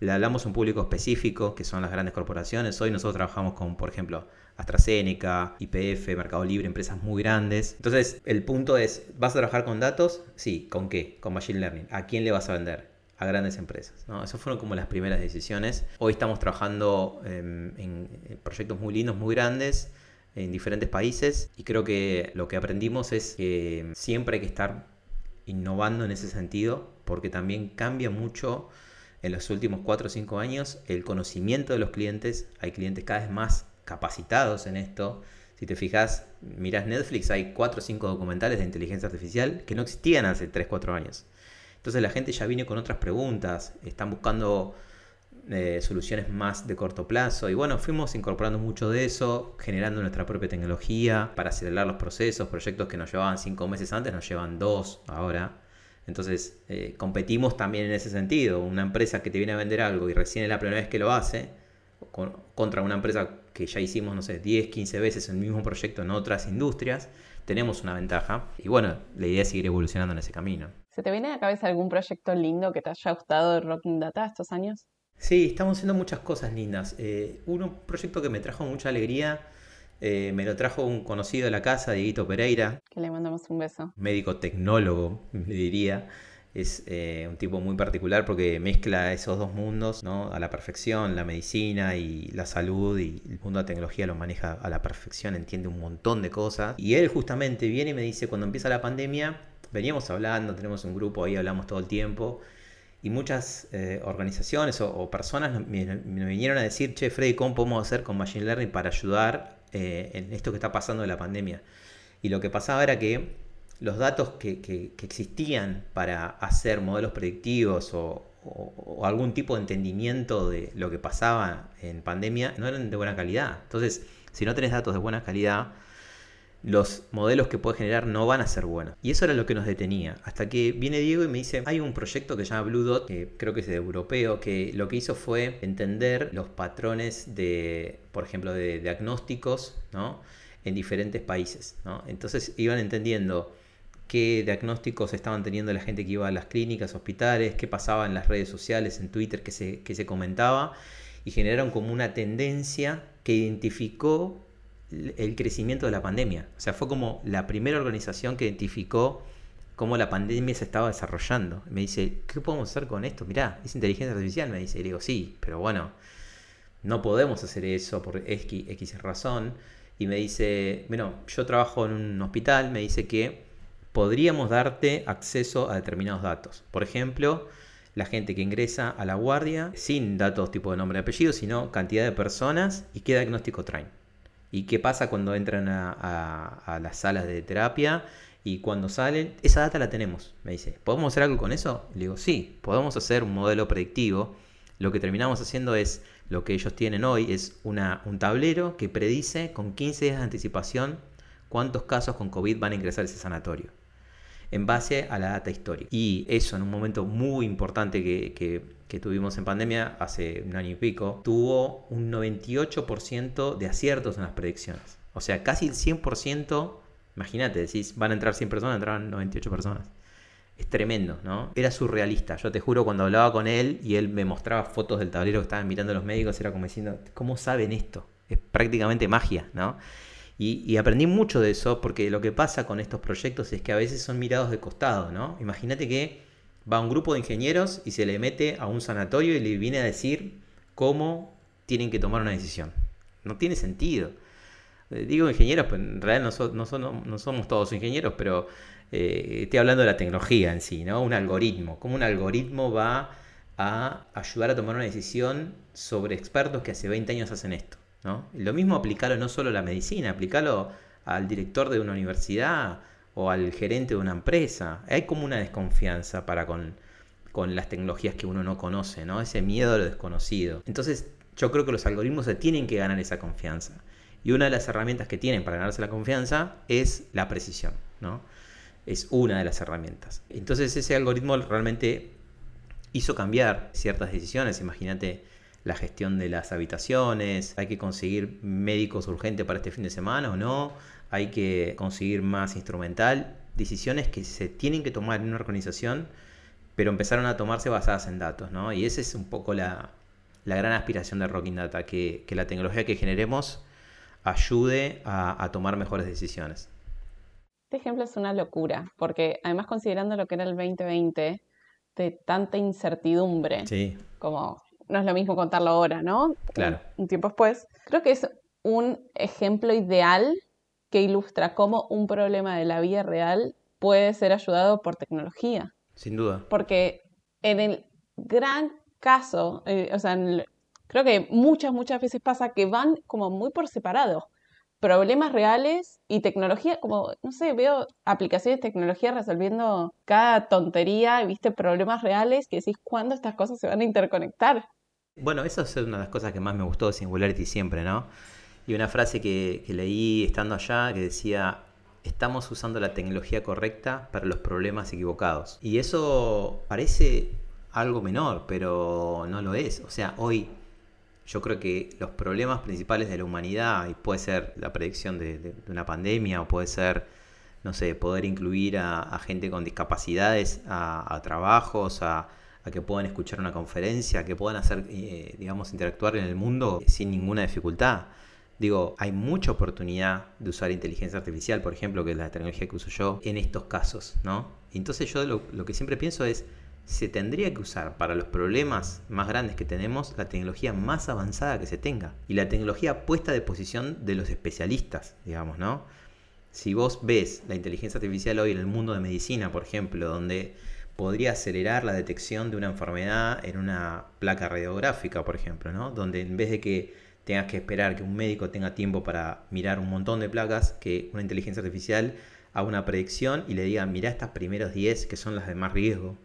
le hablamos a un público específico, que son las grandes corporaciones. Hoy nosotros trabajamos con, por ejemplo, AstraZeneca, IPF, Mercado Libre, empresas muy grandes. Entonces, el punto es, ¿vas a trabajar con datos? Sí, ¿con qué? Con Machine Learning. ¿A quién le vas a vender? a grandes empresas. ¿no? Esas fueron como las primeras decisiones. Hoy estamos trabajando em, en proyectos muy lindos, muy grandes en diferentes países y creo que lo que aprendimos es que siempre hay que estar innovando en ese sentido porque también cambia mucho en los últimos 4 o 5 años el conocimiento de los clientes. Hay clientes cada vez más capacitados en esto. Si te fijas, miras Netflix, hay 4 o 5 documentales de inteligencia artificial que no existían hace 3 4 años. Entonces la gente ya viene con otras preguntas, están buscando eh, soluciones más de corto plazo. Y bueno, fuimos incorporando mucho de eso, generando nuestra propia tecnología para acelerar los procesos. Proyectos que nos llevaban cinco meses antes nos llevan dos ahora. Entonces, eh, competimos también en ese sentido. Una empresa que te viene a vender algo y recién es la primera vez que lo hace, contra una empresa que ya hicimos, no sé, 10, 15 veces el mismo proyecto en otras industrias, tenemos una ventaja. Y bueno, la idea es seguir evolucionando en ese camino. ¿Se te viene a la cabeza algún proyecto lindo que te haya gustado de Rocking Data estos años? Sí, estamos haciendo muchas cosas lindas. Eh, un proyecto que me trajo mucha alegría, eh, me lo trajo un conocido de la casa, Dieguito Pereira. Que le mandamos un beso. Médico tecnólogo, le diría. Es eh, un tipo muy particular porque mezcla esos dos mundos ¿no? a la perfección, la medicina y la salud y el mundo de la tecnología lo maneja a la perfección, entiende un montón de cosas. Y él justamente viene y me dice, cuando empieza la pandemia, veníamos hablando, tenemos un grupo ahí, hablamos todo el tiempo y muchas eh, organizaciones o, personas me, vinieron a decir, che, Freddy, ¿cómo podemos hacer con Machine Learning para ayudar eh, en esto que está pasando de la pandemia? Y lo que pasaba era que los datos que, existían para hacer modelos predictivos o, o, algún tipo de entendimiento de lo que pasaba en pandemia no eran de buena calidad. Entonces, si no tenés datos de buena calidad, los modelos que puede generar no van a ser buenos. Y eso era lo que nos detenía. Hasta que viene Diego y me dice, hay un proyecto que se llama Blue Dot, que creo que es de europeo, que lo que hizo fue entender los patrones de, por ejemplo, de diagnósticos, ¿no? En diferentes países, ¿no? Entonces iban entendiendo qué diagnósticos estaban teniendo la gente que iba a las clínicas, hospitales, qué pasaba en las redes sociales, en Twitter, que se, que se comentaba, y generaron como una tendencia que identificó el crecimiento de la pandemia. O sea, fue como la primera organización que identificó cómo la pandemia se estaba desarrollando. Me dice, ¿qué podemos hacer con esto? Mirá, es inteligencia artificial. Me dice, y le digo, sí, pero bueno, no podemos hacer eso por X, X razón. Y me dice, bueno, yo trabajo en un hospital, me dice que podríamos darte acceso a determinados datos. Por ejemplo, la gente que ingresa a la guardia sin datos tipo de nombre y apellido, sino cantidad de personas y qué diagnóstico traen. ¿Y qué pasa cuando entran a, las salas de terapia? Y cuando salen, esa data la tenemos. Me dice, ¿podemos hacer algo con eso? Le digo, sí, podemos hacer un modelo predictivo. Lo que terminamos haciendo es, lo que ellos tienen hoy es una, un tablero que predice con 15 días de anticipación cuántos casos con COVID van a ingresar a ese sanatorio en base a la data histórica. Y eso en un momento muy importante que, tuvimos en pandemia, hace un año y pico, tuvo un 98% de aciertos en las predicciones. O sea, casi el 100%, imagínate, decís, van a entrar 100 personas, entraban 98 personas. Es tremendo, ¿no? Era surrealista. Yo te juro, cuando hablaba con él y él me mostraba fotos del tablero que estaban mirando los médicos, era como diciendo, ¿cómo saben esto? Es prácticamente magia, ¿no? Y, aprendí mucho de eso porque lo que pasa con estos proyectos es que a veces son mirados de costado, ¿no? Imagínate que va un grupo de ingenieros y se le mete a un sanatorio y le viene a decir cómo tienen que tomar una decisión. No tiene sentido. Eh, digo ingenieros, pues en realidad no, no, somos todos ingenieros, pero Eh, estoy hablando de la tecnología en sí, ¿no? Un algoritmo. ¿Cómo un algoritmo va a ayudar a tomar una decisión sobre expertos que hace 20 años hacen esto? Lo mismo aplicarlo no solo a la medicina, aplicarlo al director de una universidad o al gerente de una empresa. Hay como una desconfianza para con, con las tecnologías que uno no conoce, ¿no? Ese miedo a lo desconocido. Entonces, yo creo que los algoritmos se tienen que ganar esa confianza. Y una de las herramientas que tienen para ganarse la confianza es la precisión, ¿no? Es una de las herramientas. Entonces ese algoritmo realmente hizo cambiar ciertas decisiones. Imagínate la gestión de las habitaciones, hay que conseguir médicos urgentes para este fin de semana o no, hay que conseguir más instrumental, decisiones que se tienen que tomar en una organización, pero empezaron a tomarse basadas en datos, ¿no? Y esa es un poco la, gran aspiración de Rocking Data, que, la tecnología que generemos ayude a, a tomar mejores decisiones. Este ejemplo es una locura, porque además considerando lo que era el 2020, de tanta incertidumbre, sí. como no es lo mismo contarlo ahora, ¿no? Claro. Un, tiempo después. Creo que es un ejemplo ideal que ilustra cómo un problema de la vida real puede ser ayudado por tecnología. Sin duda. Porque en el gran caso, eh, o sea, creo que muchas, muchas veces pasa que van como muy por separado. Problemas reales y tecnología, como, no sé, veo aplicaciones de tecnología resolviendo cada tontería, viste, problemas reales que decís cuándo estas cosas se van a interconectar. Bueno, eso es una de las cosas que más me gustó de Singularity siempre, ¿no? Y una frase que, leí estando allá que decía, estamos usando la tecnología correcta para los problemas equivocados. Y eso parece algo menor, pero no lo es. O sea, hoy yo creo que los problemas principales de la humanidad, y puede ser la predicción de, una pandemia, o puede ser, no sé, poder incluir a, gente con discapacidades a trabajos, a, a que puedan escuchar una conferencia, a que puedan hacer, eh, digamos, interactuar en el mundo sin ninguna dificultad. Digo, hay mucha oportunidad de usar inteligencia artificial, por ejemplo, que es la tecnología que uso yo, en estos casos, ¿no? Entonces yo lo, lo que siempre pienso es, se tendría que usar para los problemas más grandes que tenemos la tecnología más avanzada que se tenga y la tecnología puesta a disposición de los especialistas, digamos, ¿no? Si vos ves la inteligencia artificial hoy en el mundo de medicina, por ejemplo, donde podría acelerar la detección de una enfermedad en una placa radiográfica, por ejemplo, ¿no? Donde en vez de que tengas que esperar que un médico tenga tiempo para mirar un montón de placas, que una inteligencia artificial haga una predicción y le diga, mira estas primeros 10 que son las de más riesgo.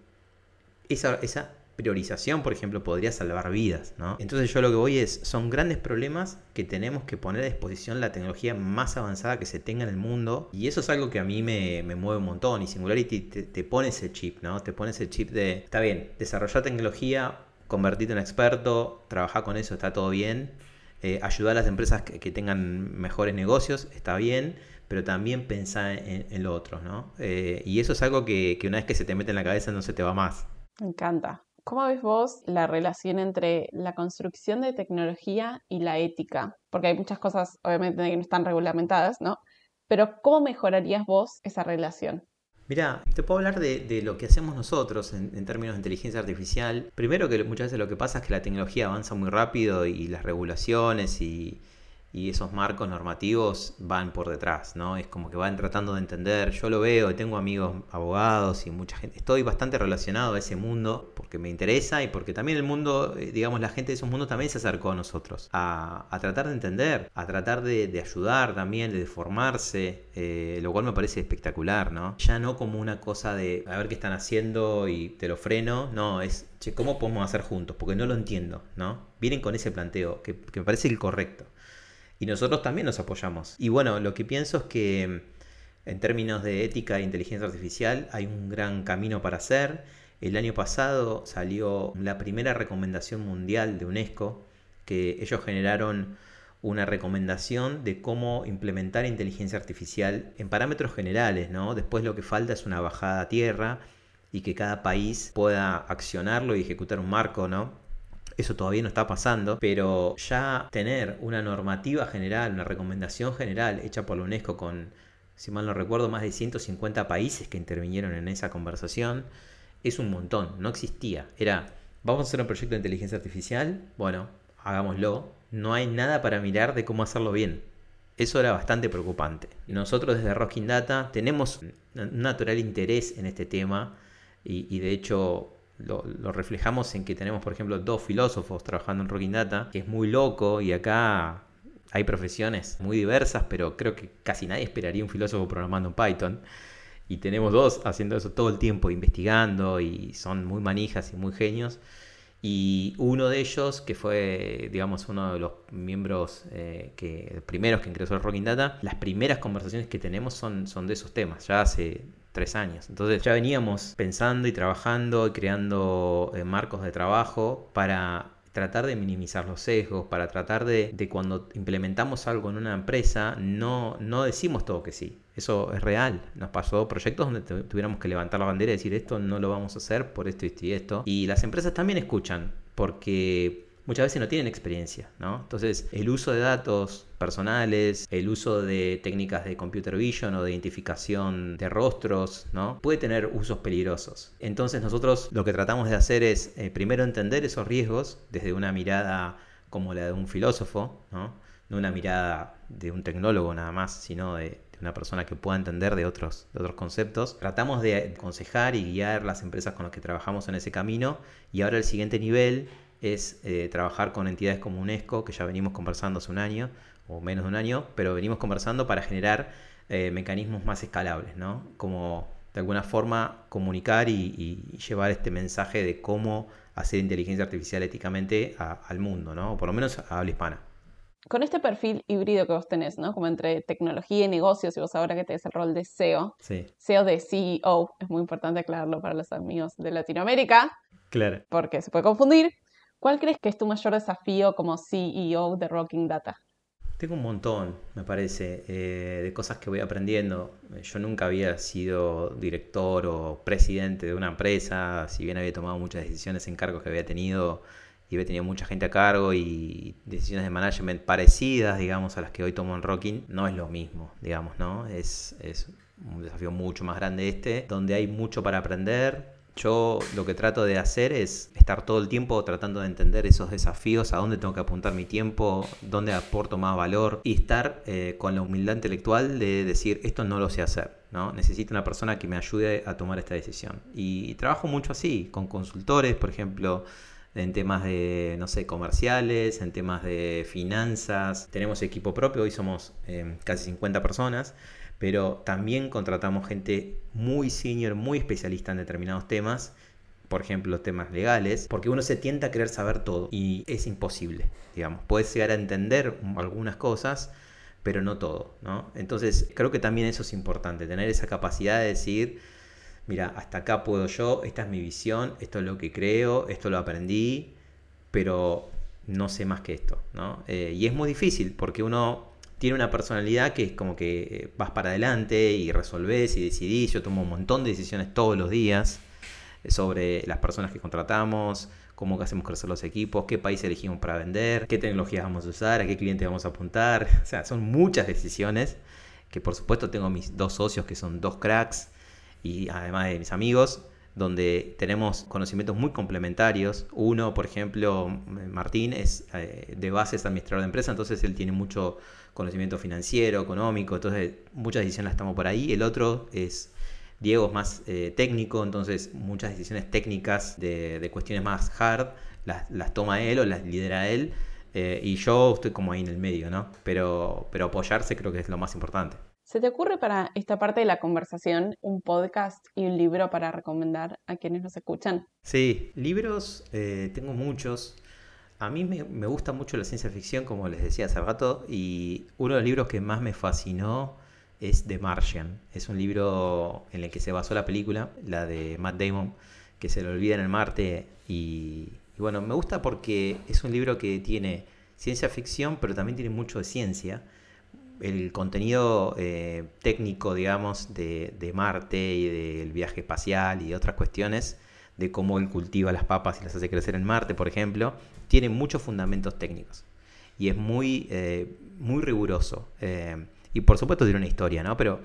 Esa, esa priorización, por ejemplo, podría salvar vidas, ¿no? Entonces yo lo que voy es, son grandes problemas que tenemos que poner a disposición la tecnología más avanzada que se tenga en el mundo y eso es algo que a mí me, mueve un montón y Singularity te, pone ese chip, ¿no? Te pone ese chip de, está bien, desarrollar tecnología, convertirte en experto, trabajar con eso, está todo bien, eh, ayudar a las empresas que, tengan mejores negocios, está bien, pero también pensar en, lo otro, ¿no? Eh, y eso es algo que, que una vez que se te mete en la cabeza no se te va más. Me encanta. ¿Cómo ves vos la relación entre la construcción de tecnología y la ética? Porque hay muchas cosas, obviamente, que no están regulamentadas, ¿no? Pero ¿cómo mejorarías vos esa relación? Mira, te puedo hablar de, lo que hacemos nosotros en, términos de inteligencia artificial. Primero que muchas veces lo que pasa es que la tecnología avanza muy rápido y las regulaciones y, y esos marcos normativos van por detrás, ¿no? Es como que van tratando de entender, yo lo veo, tengo amigos abogados y mucha gente, estoy bastante relacionado a ese mundo porque me interesa y porque también el mundo, eh, digamos, la gente de esos mundos también se acercó a nosotros, a, tratar de entender, a tratar de, ayudar también, de formarse, eh, lo cual me parece espectacular, ¿no? Ya no como una cosa de a ver qué están haciendo y te lo freno, no, es, che, ¿cómo podemos hacer juntos? Porque no lo entiendo, ¿no? Vienen con ese planteo que, que me parece el correcto. Y nosotros también nos apoyamos. Y bueno, lo que pienso es que en términos de ética e inteligencia artificial hay un gran camino para hacer. El año pasado salió la primera recomendación mundial de UNESCO, que ellos generaron una recomendación de cómo implementar inteligencia artificial en parámetros generales, ¿no? Después lo que falta es una bajada a tierra y que cada país pueda accionarlo y ejecutar un marco, ¿no? Eso todavía no está pasando, pero ya tener una normativa general, una recomendación general hecha por la UNESCO con, si mal no recuerdo, más de 150 países que intervinieron en esa conversación, es un montón, no existía. Era, vamos a hacer un proyecto de inteligencia artificial, bueno, hagámoslo, no hay nada para mirar de cómo hacerlo bien. Eso era bastante preocupante. Nosotros desde Rocking Data tenemos un natural interés en este tema y, de hecho lo, reflejamos en que tenemos, por ejemplo, dos filósofos trabajando en Rocking Data, que es muy loco y acá hay profesiones muy diversas, pero creo que casi nadie esperaría un filósofo programando en Python. Y tenemos dos haciendo eso todo el tiempo, investigando y son muy manijas y muy genios. Y uno de ellos, que fue, digamos, uno de los miembros eh, que, primeros que ingresó al Rocking Data, las primeras conversaciones que tenemos son, son de esos temas, ya hace tres años. Entonces ya veníamos pensando y trabajando y creando eh, marcos de trabajo para tratar de minimizar los sesgos, para tratar de, cuando implementamos algo en una empresa, no, no decimos todo que sí. Eso es real. Nos pasó proyectos donde tuviéramos que levantar la bandera y decir esto no lo vamos a hacer por esto, y esto. Y las empresas también escuchan porque muchas veces no tienen experiencia, ¿no? Entonces, el uso de datos personales, el uso de técnicas de computer vision o de identificación de rostros, ¿no? Puede tener usos peligrosos. Entonces, nosotros lo que tratamos de hacer es eh, primero entender esos riesgos desde una mirada como la de un filósofo, ¿no? No una mirada de un tecnólogo nada más, sino de, una persona que pueda entender de otros, otros conceptos. Tratamos de aconsejar y guiar las empresas con las que trabajamos en ese camino y ahora el siguiente nivel es eh, trabajar con entidades como UNESCO, que ya venimos conversando hace un año o menos de un año, pero venimos conversando para generar eh, mecanismos más escalables, ¿no? Como de alguna forma comunicar y, llevar este mensaje de cómo hacer inteligencia artificial éticamente al mundo, ¿no? O por lo menos a habla hispana con este perfil híbrido que vos tenés, ¿no? Como entre tecnología y negocios, y vos ahora que tenés el rol de SEO, sí. SEO de CEO, es muy importante aclararlo para los amigos de Latinoamérica. Claro. Porque se puede confundir. ¿Cuál crees que es tu mayor desafío como CEO de Rocking Data? Tengo un montón, me parece, eh, de cosas que voy aprendiendo. Yo nunca había sido director o presidente de una empresa, si bien había tomado muchas decisiones en cargos que había tenido y había tenido mucha gente a cargo y decisiones de management parecidas, digamos, a las que hoy tomo en Rocking, no es lo mismo, digamos, ¿no? Es, es un desafío mucho más grande este, donde hay mucho para aprender. Yo lo que trato de hacer es estar todo el tiempo tratando de entender esos desafíos, a dónde tengo que apuntar mi tiempo, dónde aporto más valor y estar eh, con la humildad intelectual de decir esto no lo sé hacer. ¿no? Necesito una persona que me ayude a tomar esta decisión. Y trabajo mucho así, con consultores, por ejemplo, en temas de, no sé, comerciales, en temas de finanzas. Tenemos equipo propio, hoy somos em, casi 50 personas, pero también contratamos gente muy senior, muy especialista en determinados temas. Por ejemplo, temas legales, porque uno se tienta a querer saber todo y es imposible, digamos. Puedes llegar a entender algunas cosas, pero no todo, ¿no? Entonces, creo que también eso es importante, tener esa capacidad de decir, mira, hasta acá puedo yo, esta es mi visión, esto es lo que creo, esto lo aprendí, pero no sé más que esto, ¿no? Eh, y es muy difícil porque uno tiene una personalidad que es como que eh, vas para adelante y resolvés y decidís, yo tomo un montón de decisiones todos los días eh, sobre las personas que contratamos, cómo hacemos crecer los equipos, qué país elegimos para vender, qué tecnologías vamos a usar, a qué cliente vamos a apuntar. O sea, son muchas decisiones que por supuesto tengo mis dos socios que son dos cracks y además de mis amigos, donde tenemos conocimientos muy complementarios. Uno, por ejemplo, Martín, es eh, de base administrador de empresa, entonces él tiene mucho conocimiento financiero, económico, entonces muchas decisiones las estamos por ahí. El otro es Diego, es más eh, técnico, entonces muchas decisiones técnicas de, cuestiones más hard las, toma él o las lidera él. Eh, y yo estoy como ahí en el medio, ¿no? Pero, pero apoyarse creo que es lo más importante. ¿Se te ocurre para esta parte de la conversación un podcast y un libro para recomendar a quienes nos escuchan? Sí, libros eh, tengo muchos. A mí me, gusta mucho la ciencia ficción, como les decía hace rato, y uno de los libros que más me fascinó es The Martian. Es un libro en el que se basó la película, la de Matt Damon, que se le olvida en el Marte. Y, y bueno, me gusta porque es un libro que tiene ciencia ficción, pero también tiene mucho de ciencia el contenido eh, técnico, digamos, de, Marte y del viaje espacial y otras cuestiones, de cómo él cultiva las papas y las hace crecer en Marte, por ejemplo, tiene muchos fundamentos técnicos. Y es muy, eh, muy riguroso. Eh, y por supuesto tiene una historia, ¿no? Pero,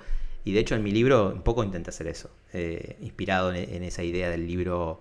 y de hecho en mi libro un poco intenté hacer eso, inspirado en, esa idea del libro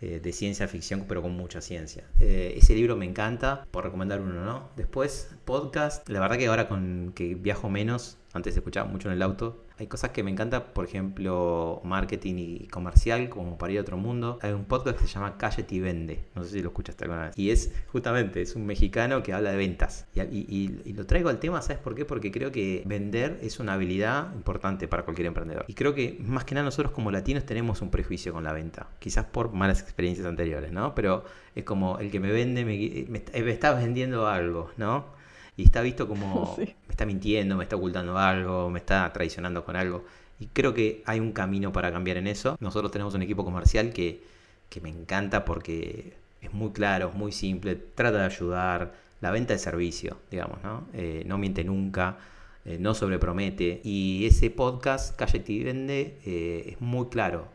eh, de ciencia ficción, pero con mucha ciencia. Eh, ese libro me encanta, por recomendar uno, ¿no? Después, podcast. La verdad que ahora con que viajo menos, antes escuchaba mucho en el auto, hay cosas que me encantan, por ejemplo, marketing y comercial, como para ir a otro mundo. Hay un podcast que se llama Calle y Vende. No sé si lo escuchaste alguna vez. Y es justamente, es un mexicano que habla de ventas. Y, lo traigo al tema, ¿sabes por qué? Porque creo que vender es una habilidad importante para cualquier emprendedor. Y creo que más que nada nosotros como latinos tenemos un prejuicio con la venta. Quizás por malas experiencias anteriores, ¿no? Pero es como el que me vende me, me está vendiendo algo, ¿no? Y está visto como me está mintiendo, me está ocultando algo, me está traicionando con algo. Y creo que hay un camino para cambiar en eso. Nosotros tenemos un equipo comercial que, que me encanta porque es muy claro, es muy simple, trata de ayudar. La venta de servicio, digamos, ¿no? Eh, no miente nunca, eh, no sobrepromete. Y ese podcast, Calle y Vende, eh, es muy claro.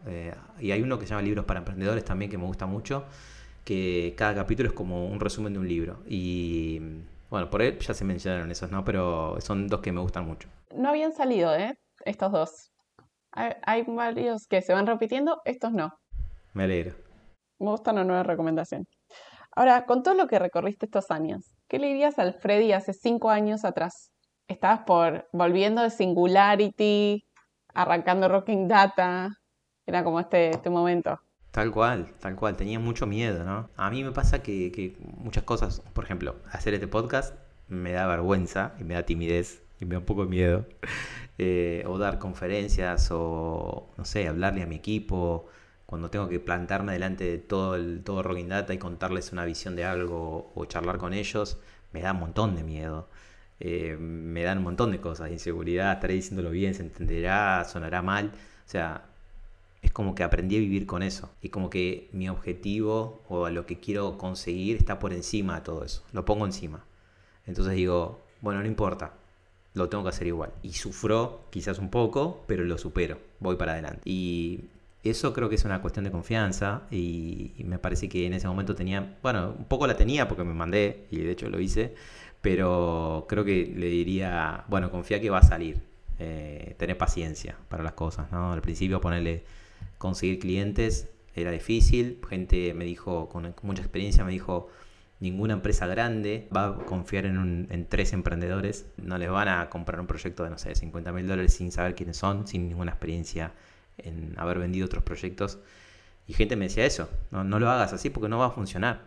y hay uno que se llama Libros para Emprendedores también, que me gusta mucho, que cada capítulo es como un resumen de un libro. Y bueno, por ahí ya se mencionaron esos, ¿no? Pero son dos que me gustan mucho. No habían salido, ¿eh? Estos dos. Hay, varios que se van repitiendo, estos no. Me alegro. Me gusta una nueva recomendación. Ahora, con todo lo que recorriste estos años, ¿qué le dirías al Freddy hace cinco años atrás? Estabas por volviendo de Singularity, arrancando Rocking Data. Era como este, este momento. Tal cual, tal cual, tenía mucho miedo, ¿no? A mí me pasa que, muchas cosas, por ejemplo, hacer este podcast me da vergüenza y me da timidez y me da un poco de miedo. Eh, o dar conferencias o, no sé, hablarle a mi equipo cuando tengo que plantarme delante de todo el todo Rocking Data y contarles una visión de algo o charlar con ellos, me da un montón de miedo. Eh, me dan un montón de cosas, inseguridad, estaré diciéndolo bien, se entenderá, sonará mal. O sea, es como que aprendí a vivir con eso. Y como que mi objetivo o lo que quiero conseguir está por encima de todo eso. Lo pongo encima. Entonces digo, bueno, no importa. Lo tengo que hacer igual. Y sufro quizás un poco, pero lo supero. Voy para adelante. Y eso creo que es una cuestión de confianza. Y, me parece que en ese momento tenía, bueno, un poco la tenía porque me mandé y de hecho lo hice. Pero creo que le diría, bueno, confía que va a salir. Eh, tener paciencia para las cosas, ¿no? Al principio ponerle conseguir clientes era difícil. Gente me dijo, con mucha experiencia, me dijo, ninguna empresa grande va a confiar en, tres emprendedores. No les van a comprar un proyecto de, no sé, 50 mil dólares sin saber quiénes son, sin ninguna experiencia en haber vendido otros proyectos. Y gente me decía eso, no, no lo hagas así porque no va a funcionar.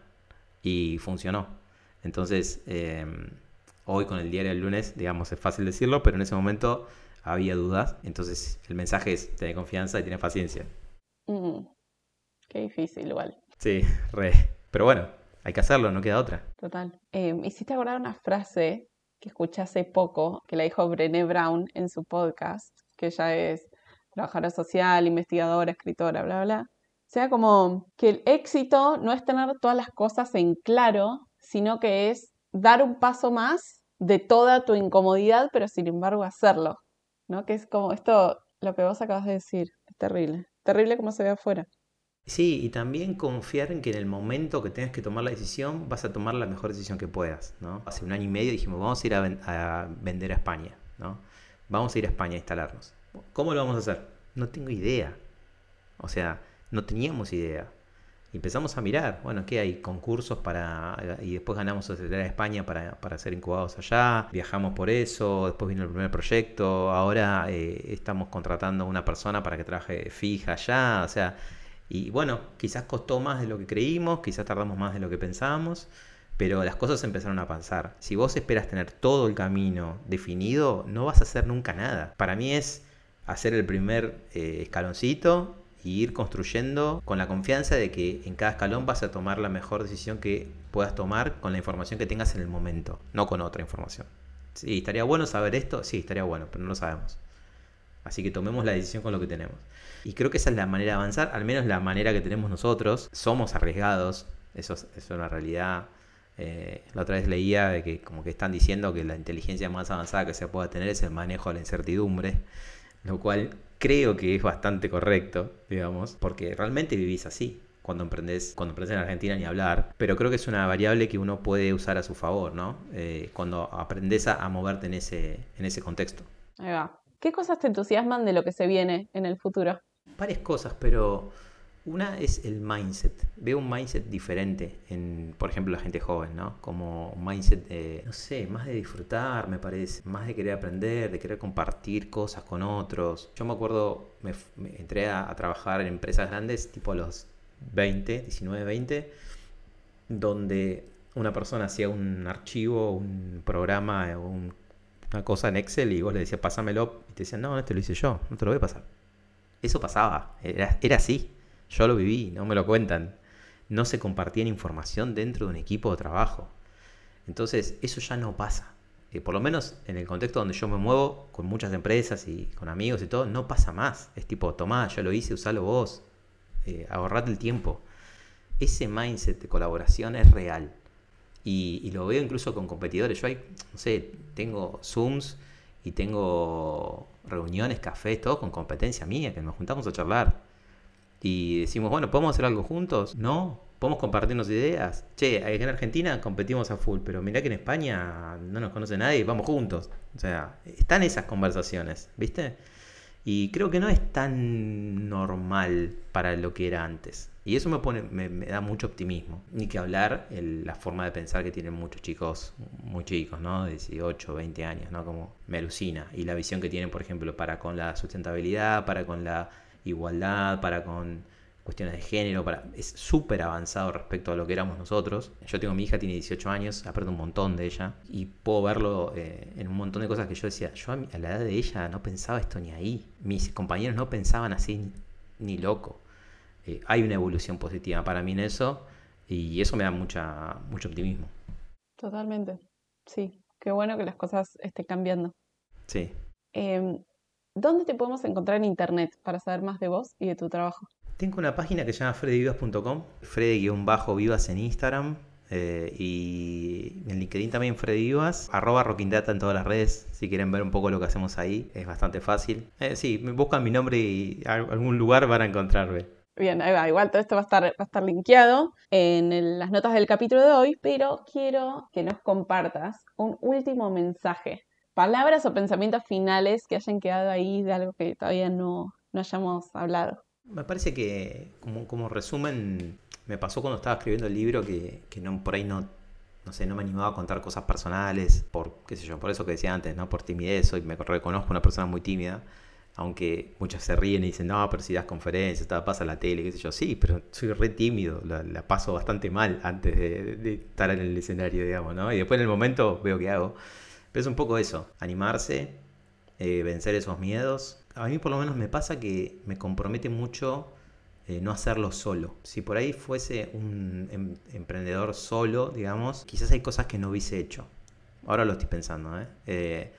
Y funcionó. Entonces, em, hoy con el diario del lunes, digamos, es fácil decirlo, pero en ese momento había dudas. Entonces, el mensaje es, tener confianza y tener paciencia. Mm, qué difícil igual. Sí, re. Pero bueno, hay que hacerlo, no queda otra. Total. Eh, hiciste acordar una frase que escuché hace poco, que la dijo Brené Brown en su podcast, que ella es trabajadora social, investigadora, escritora, bla, bla. O sea, como que el éxito no es tener todas las cosas en claro, sino que es dar un paso más de toda tu incomodidad, pero sin embargo hacerlo. ¿No? Que es como esto, lo que vos acabas de decir, es terrible terrible como se ve afuera. Sí, y también confiar en que en el momento que tengas que tomar la decisión vas a tomar la mejor decisión que puedas. ¿no? Hace un año y medio dijimos, vamos a ir a, vender a España. ¿no? Vamos a ir a España a instalarnos. ¿Cómo lo vamos a hacer? No tengo idea. O sea, no teníamos idea empezamos a mirar, bueno, ¿qué hay? Concursos para... Y después ganamos Sociedad de España para, para, ser incubados allá, viajamos por eso, después vino el primer proyecto, ahora eh, estamos contratando a una persona para que trabaje fija allá, o sea, y bueno, quizás costó más de lo que creímos, quizás tardamos más de lo que pensábamos, pero las cosas empezaron a pasar. Si vos esperas tener todo el camino definido, no vas a hacer nunca nada. Para mí es hacer el primer eh, escaloncito y ir construyendo con la confianza de que en cada escalón vas a tomar la mejor decisión que puedas tomar con la información que tengas en el momento, no con otra información. Sí, estaría bueno saber esto, sí, estaría bueno, pero no lo sabemos. Así que tomemos la decisión con lo que tenemos. Y creo que esa es la manera de avanzar, al menos la manera que tenemos nosotros. Somos arriesgados, eso es, una realidad. Eh, la otra vez leía de que como que están diciendo que la inteligencia más avanzada que se pueda tener es el manejo de la incertidumbre, lo cual creo que es bastante correcto, digamos, porque realmente vivís así cuando emprendes, cuando emprendes en Argentina ni hablar, pero creo que es una variable que uno puede usar a su favor, ¿no? Eh, cuando aprendes a, moverte en ese, en ese contexto. Ahí va. ¿Qué cosas te entusiasman de lo que se viene en el futuro? Varias cosas, pero Una es el mindset. Veo un mindset diferente en, por ejemplo, la gente joven, ¿no? Como un mindset de, no sé, más de disfrutar, me parece. Más de querer aprender, de querer compartir cosas con otros. Yo me acuerdo, me, entré a, trabajar en empresas grandes, tipo a los 20, 19, 20, donde una persona hacía un archivo, un programa, una cosa en Excel y vos le decías, pásamelo. Y te decían, no, este lo hice yo, no te lo voy a pasar. Eso pasaba, era, era así. Yo lo viví, no me lo cuentan. No se compartían información dentro de un equipo de trabajo. Entonces, eso ya no pasa. Eh, por lo menos en el contexto donde yo me muevo, con muchas empresas y con amigos y todo, no pasa más. Es tipo, tomá, yo lo hice, usalo vos. Eh, ahorrate el tiempo. Ese mindset de colaboración es real. Y, y, lo veo incluso con competidores. Yo hay, no sé, tengo Zooms y tengo reuniones, cafés, todo con competencia mía, que nos juntamos a charlar y decimos, bueno, ¿podemos hacer algo juntos? No, podemos compartirnos ideas. Che, en Argentina competimos a full, pero mirá que en España no nos conoce nadie, vamos juntos. O sea, están esas conversaciones, ¿viste? Y creo que no es tan normal para lo que era antes. Y eso me, pone, me, da mucho optimismo. Ni que hablar la forma de pensar que tienen muchos chicos, muy chicos, ¿no? De 18, 20 años, ¿no? Como me alucina. Y la visión que tienen, por ejemplo, para con la sustentabilidad, para con la igualdad, para con cuestiones de género, para, es súper avanzado respecto a lo que éramos nosotros. Yo tengo mi hija, tiene 18 años, aprendo un montón de ella y puedo verlo eh, en un montón de cosas que yo decía, yo a, la edad de ella no pensaba esto ni ahí, mis compañeros no pensaban así ni, loco. Eh, hay una evolución positiva para mí en eso y eso me da mucha, mucho optimismo. Totalmente, sí, qué bueno que las cosas estén cambiando. Sí. Em, ¿Dónde te podemos encontrar en internet para saber más de vos y de tu trabajo? Tengo una página que se llama freddyvivas.com, freddy-vivas en Instagram eh, y en LinkedIn también Freddy Vivas, arroba Rockindata en todas las redes, si quieren ver un poco lo que hacemos ahí, es bastante fácil. Eh, sí, buscan mi nombre y algún lugar van a encontrarme. Bien, ahí va. Igual todo esto va a estar, va a estar linkeado en las notas del capítulo de hoy, pero quiero que nos compartas un último mensaje palabras o pensamientos finales que hayan quedado ahí de algo que todavía no, no hayamos hablado. Me parece que como, como, resumen, me pasó cuando estaba escribiendo el libro que, que no, por ahí no, no sé, no me animaba a contar cosas personales, por, qué sé yo, por eso que decía antes, ¿no? Por timidez, hoy me reconozco una persona muy tímida, aunque muchos se ríen y dicen, no, pero si das conferencias, pasa la tele, qué sé yo, sí, pero soy re tímido, la, paso bastante mal antes de, de, estar en el escenario, digamos, ¿no? Y después en el momento veo qué hago. Pero es un poco eso, animarse, eh, vencer esos miedos. A mí por lo menos me pasa que me compromete mucho eh, no hacerlo solo. Si por ahí fuese un em, emprendedor solo, digamos, quizás hay cosas que no hubiese hecho. Ahora lo estoy pensando, ¿eh? ¿eh?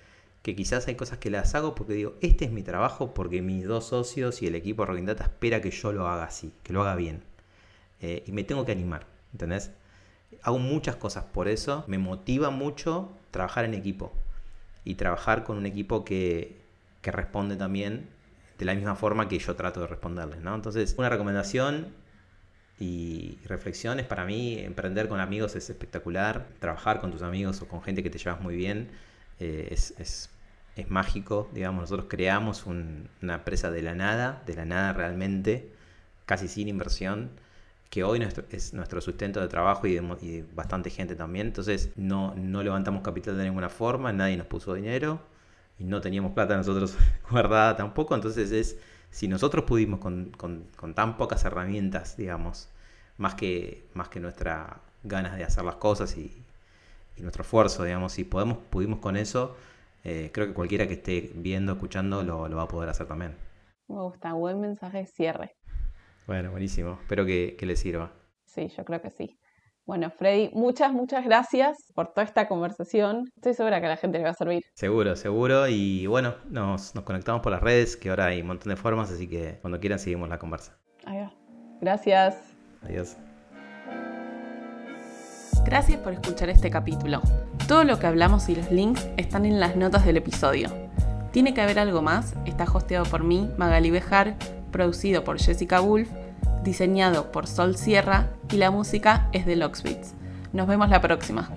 que quizás hay cosas que las hago porque digo, este es mi trabajo porque mis dos socios y el equipo de Data espera que yo lo haga así, que lo haga bien. y me tengo que animar, ¿entendés? Hago muchas cosas por eso, me motiva mucho trabajar en equipo y trabajar con un equipo que, que responde también de la misma forma que yo trato de responderles, ¿no? Entonces, una recomendación y reflexiones para mí, emprender con amigos es espectacular, trabajar con tus amigos o con gente que te llevas muy bien eh, es, es, es, mágico, digamos, nosotros creamos una empresa de la nada, de la nada realmente, casi sin inversión, que hoy es nuestro sustento de trabajo y de, bastante gente también. Entonces no, no levantamos capital de ninguna forma, nadie nos puso dinero y no teníamos plata nosotros guardada tampoco. Entonces es, si nosotros pudimos con, tan pocas herramientas, digamos, más que, más que nuestra ganas de hacer las cosas y, nuestro esfuerzo, digamos, si podemos, pudimos con eso, eh, creo que cualquiera que esté viendo, escuchando, lo, lo va a poder hacer también. Me gusta, buen mensaje de cierre. Bueno, buenísimo. Espero que, que les sirva. Sí, yo creo que sí. Bueno, Freddy, muchas, muchas gracias por toda esta conversación. Estoy segura que a la gente le va a servir. Seguro, seguro. Y bueno, nos, nos conectamos por las redes, que ahora hay un montón de formas, así que cuando quieran seguimos la conversa. Ahí Gracias. Adiós. Gracias por escuchar este capítulo. Todo lo que hablamos y los links están en las notas del episodio. Tiene que haber algo más. Está hosteado por mí, Magali Bejar producido por Jessica Wolf, diseñado por Sol Sierra y la música es de Locksbeats. Nos vemos la próxima.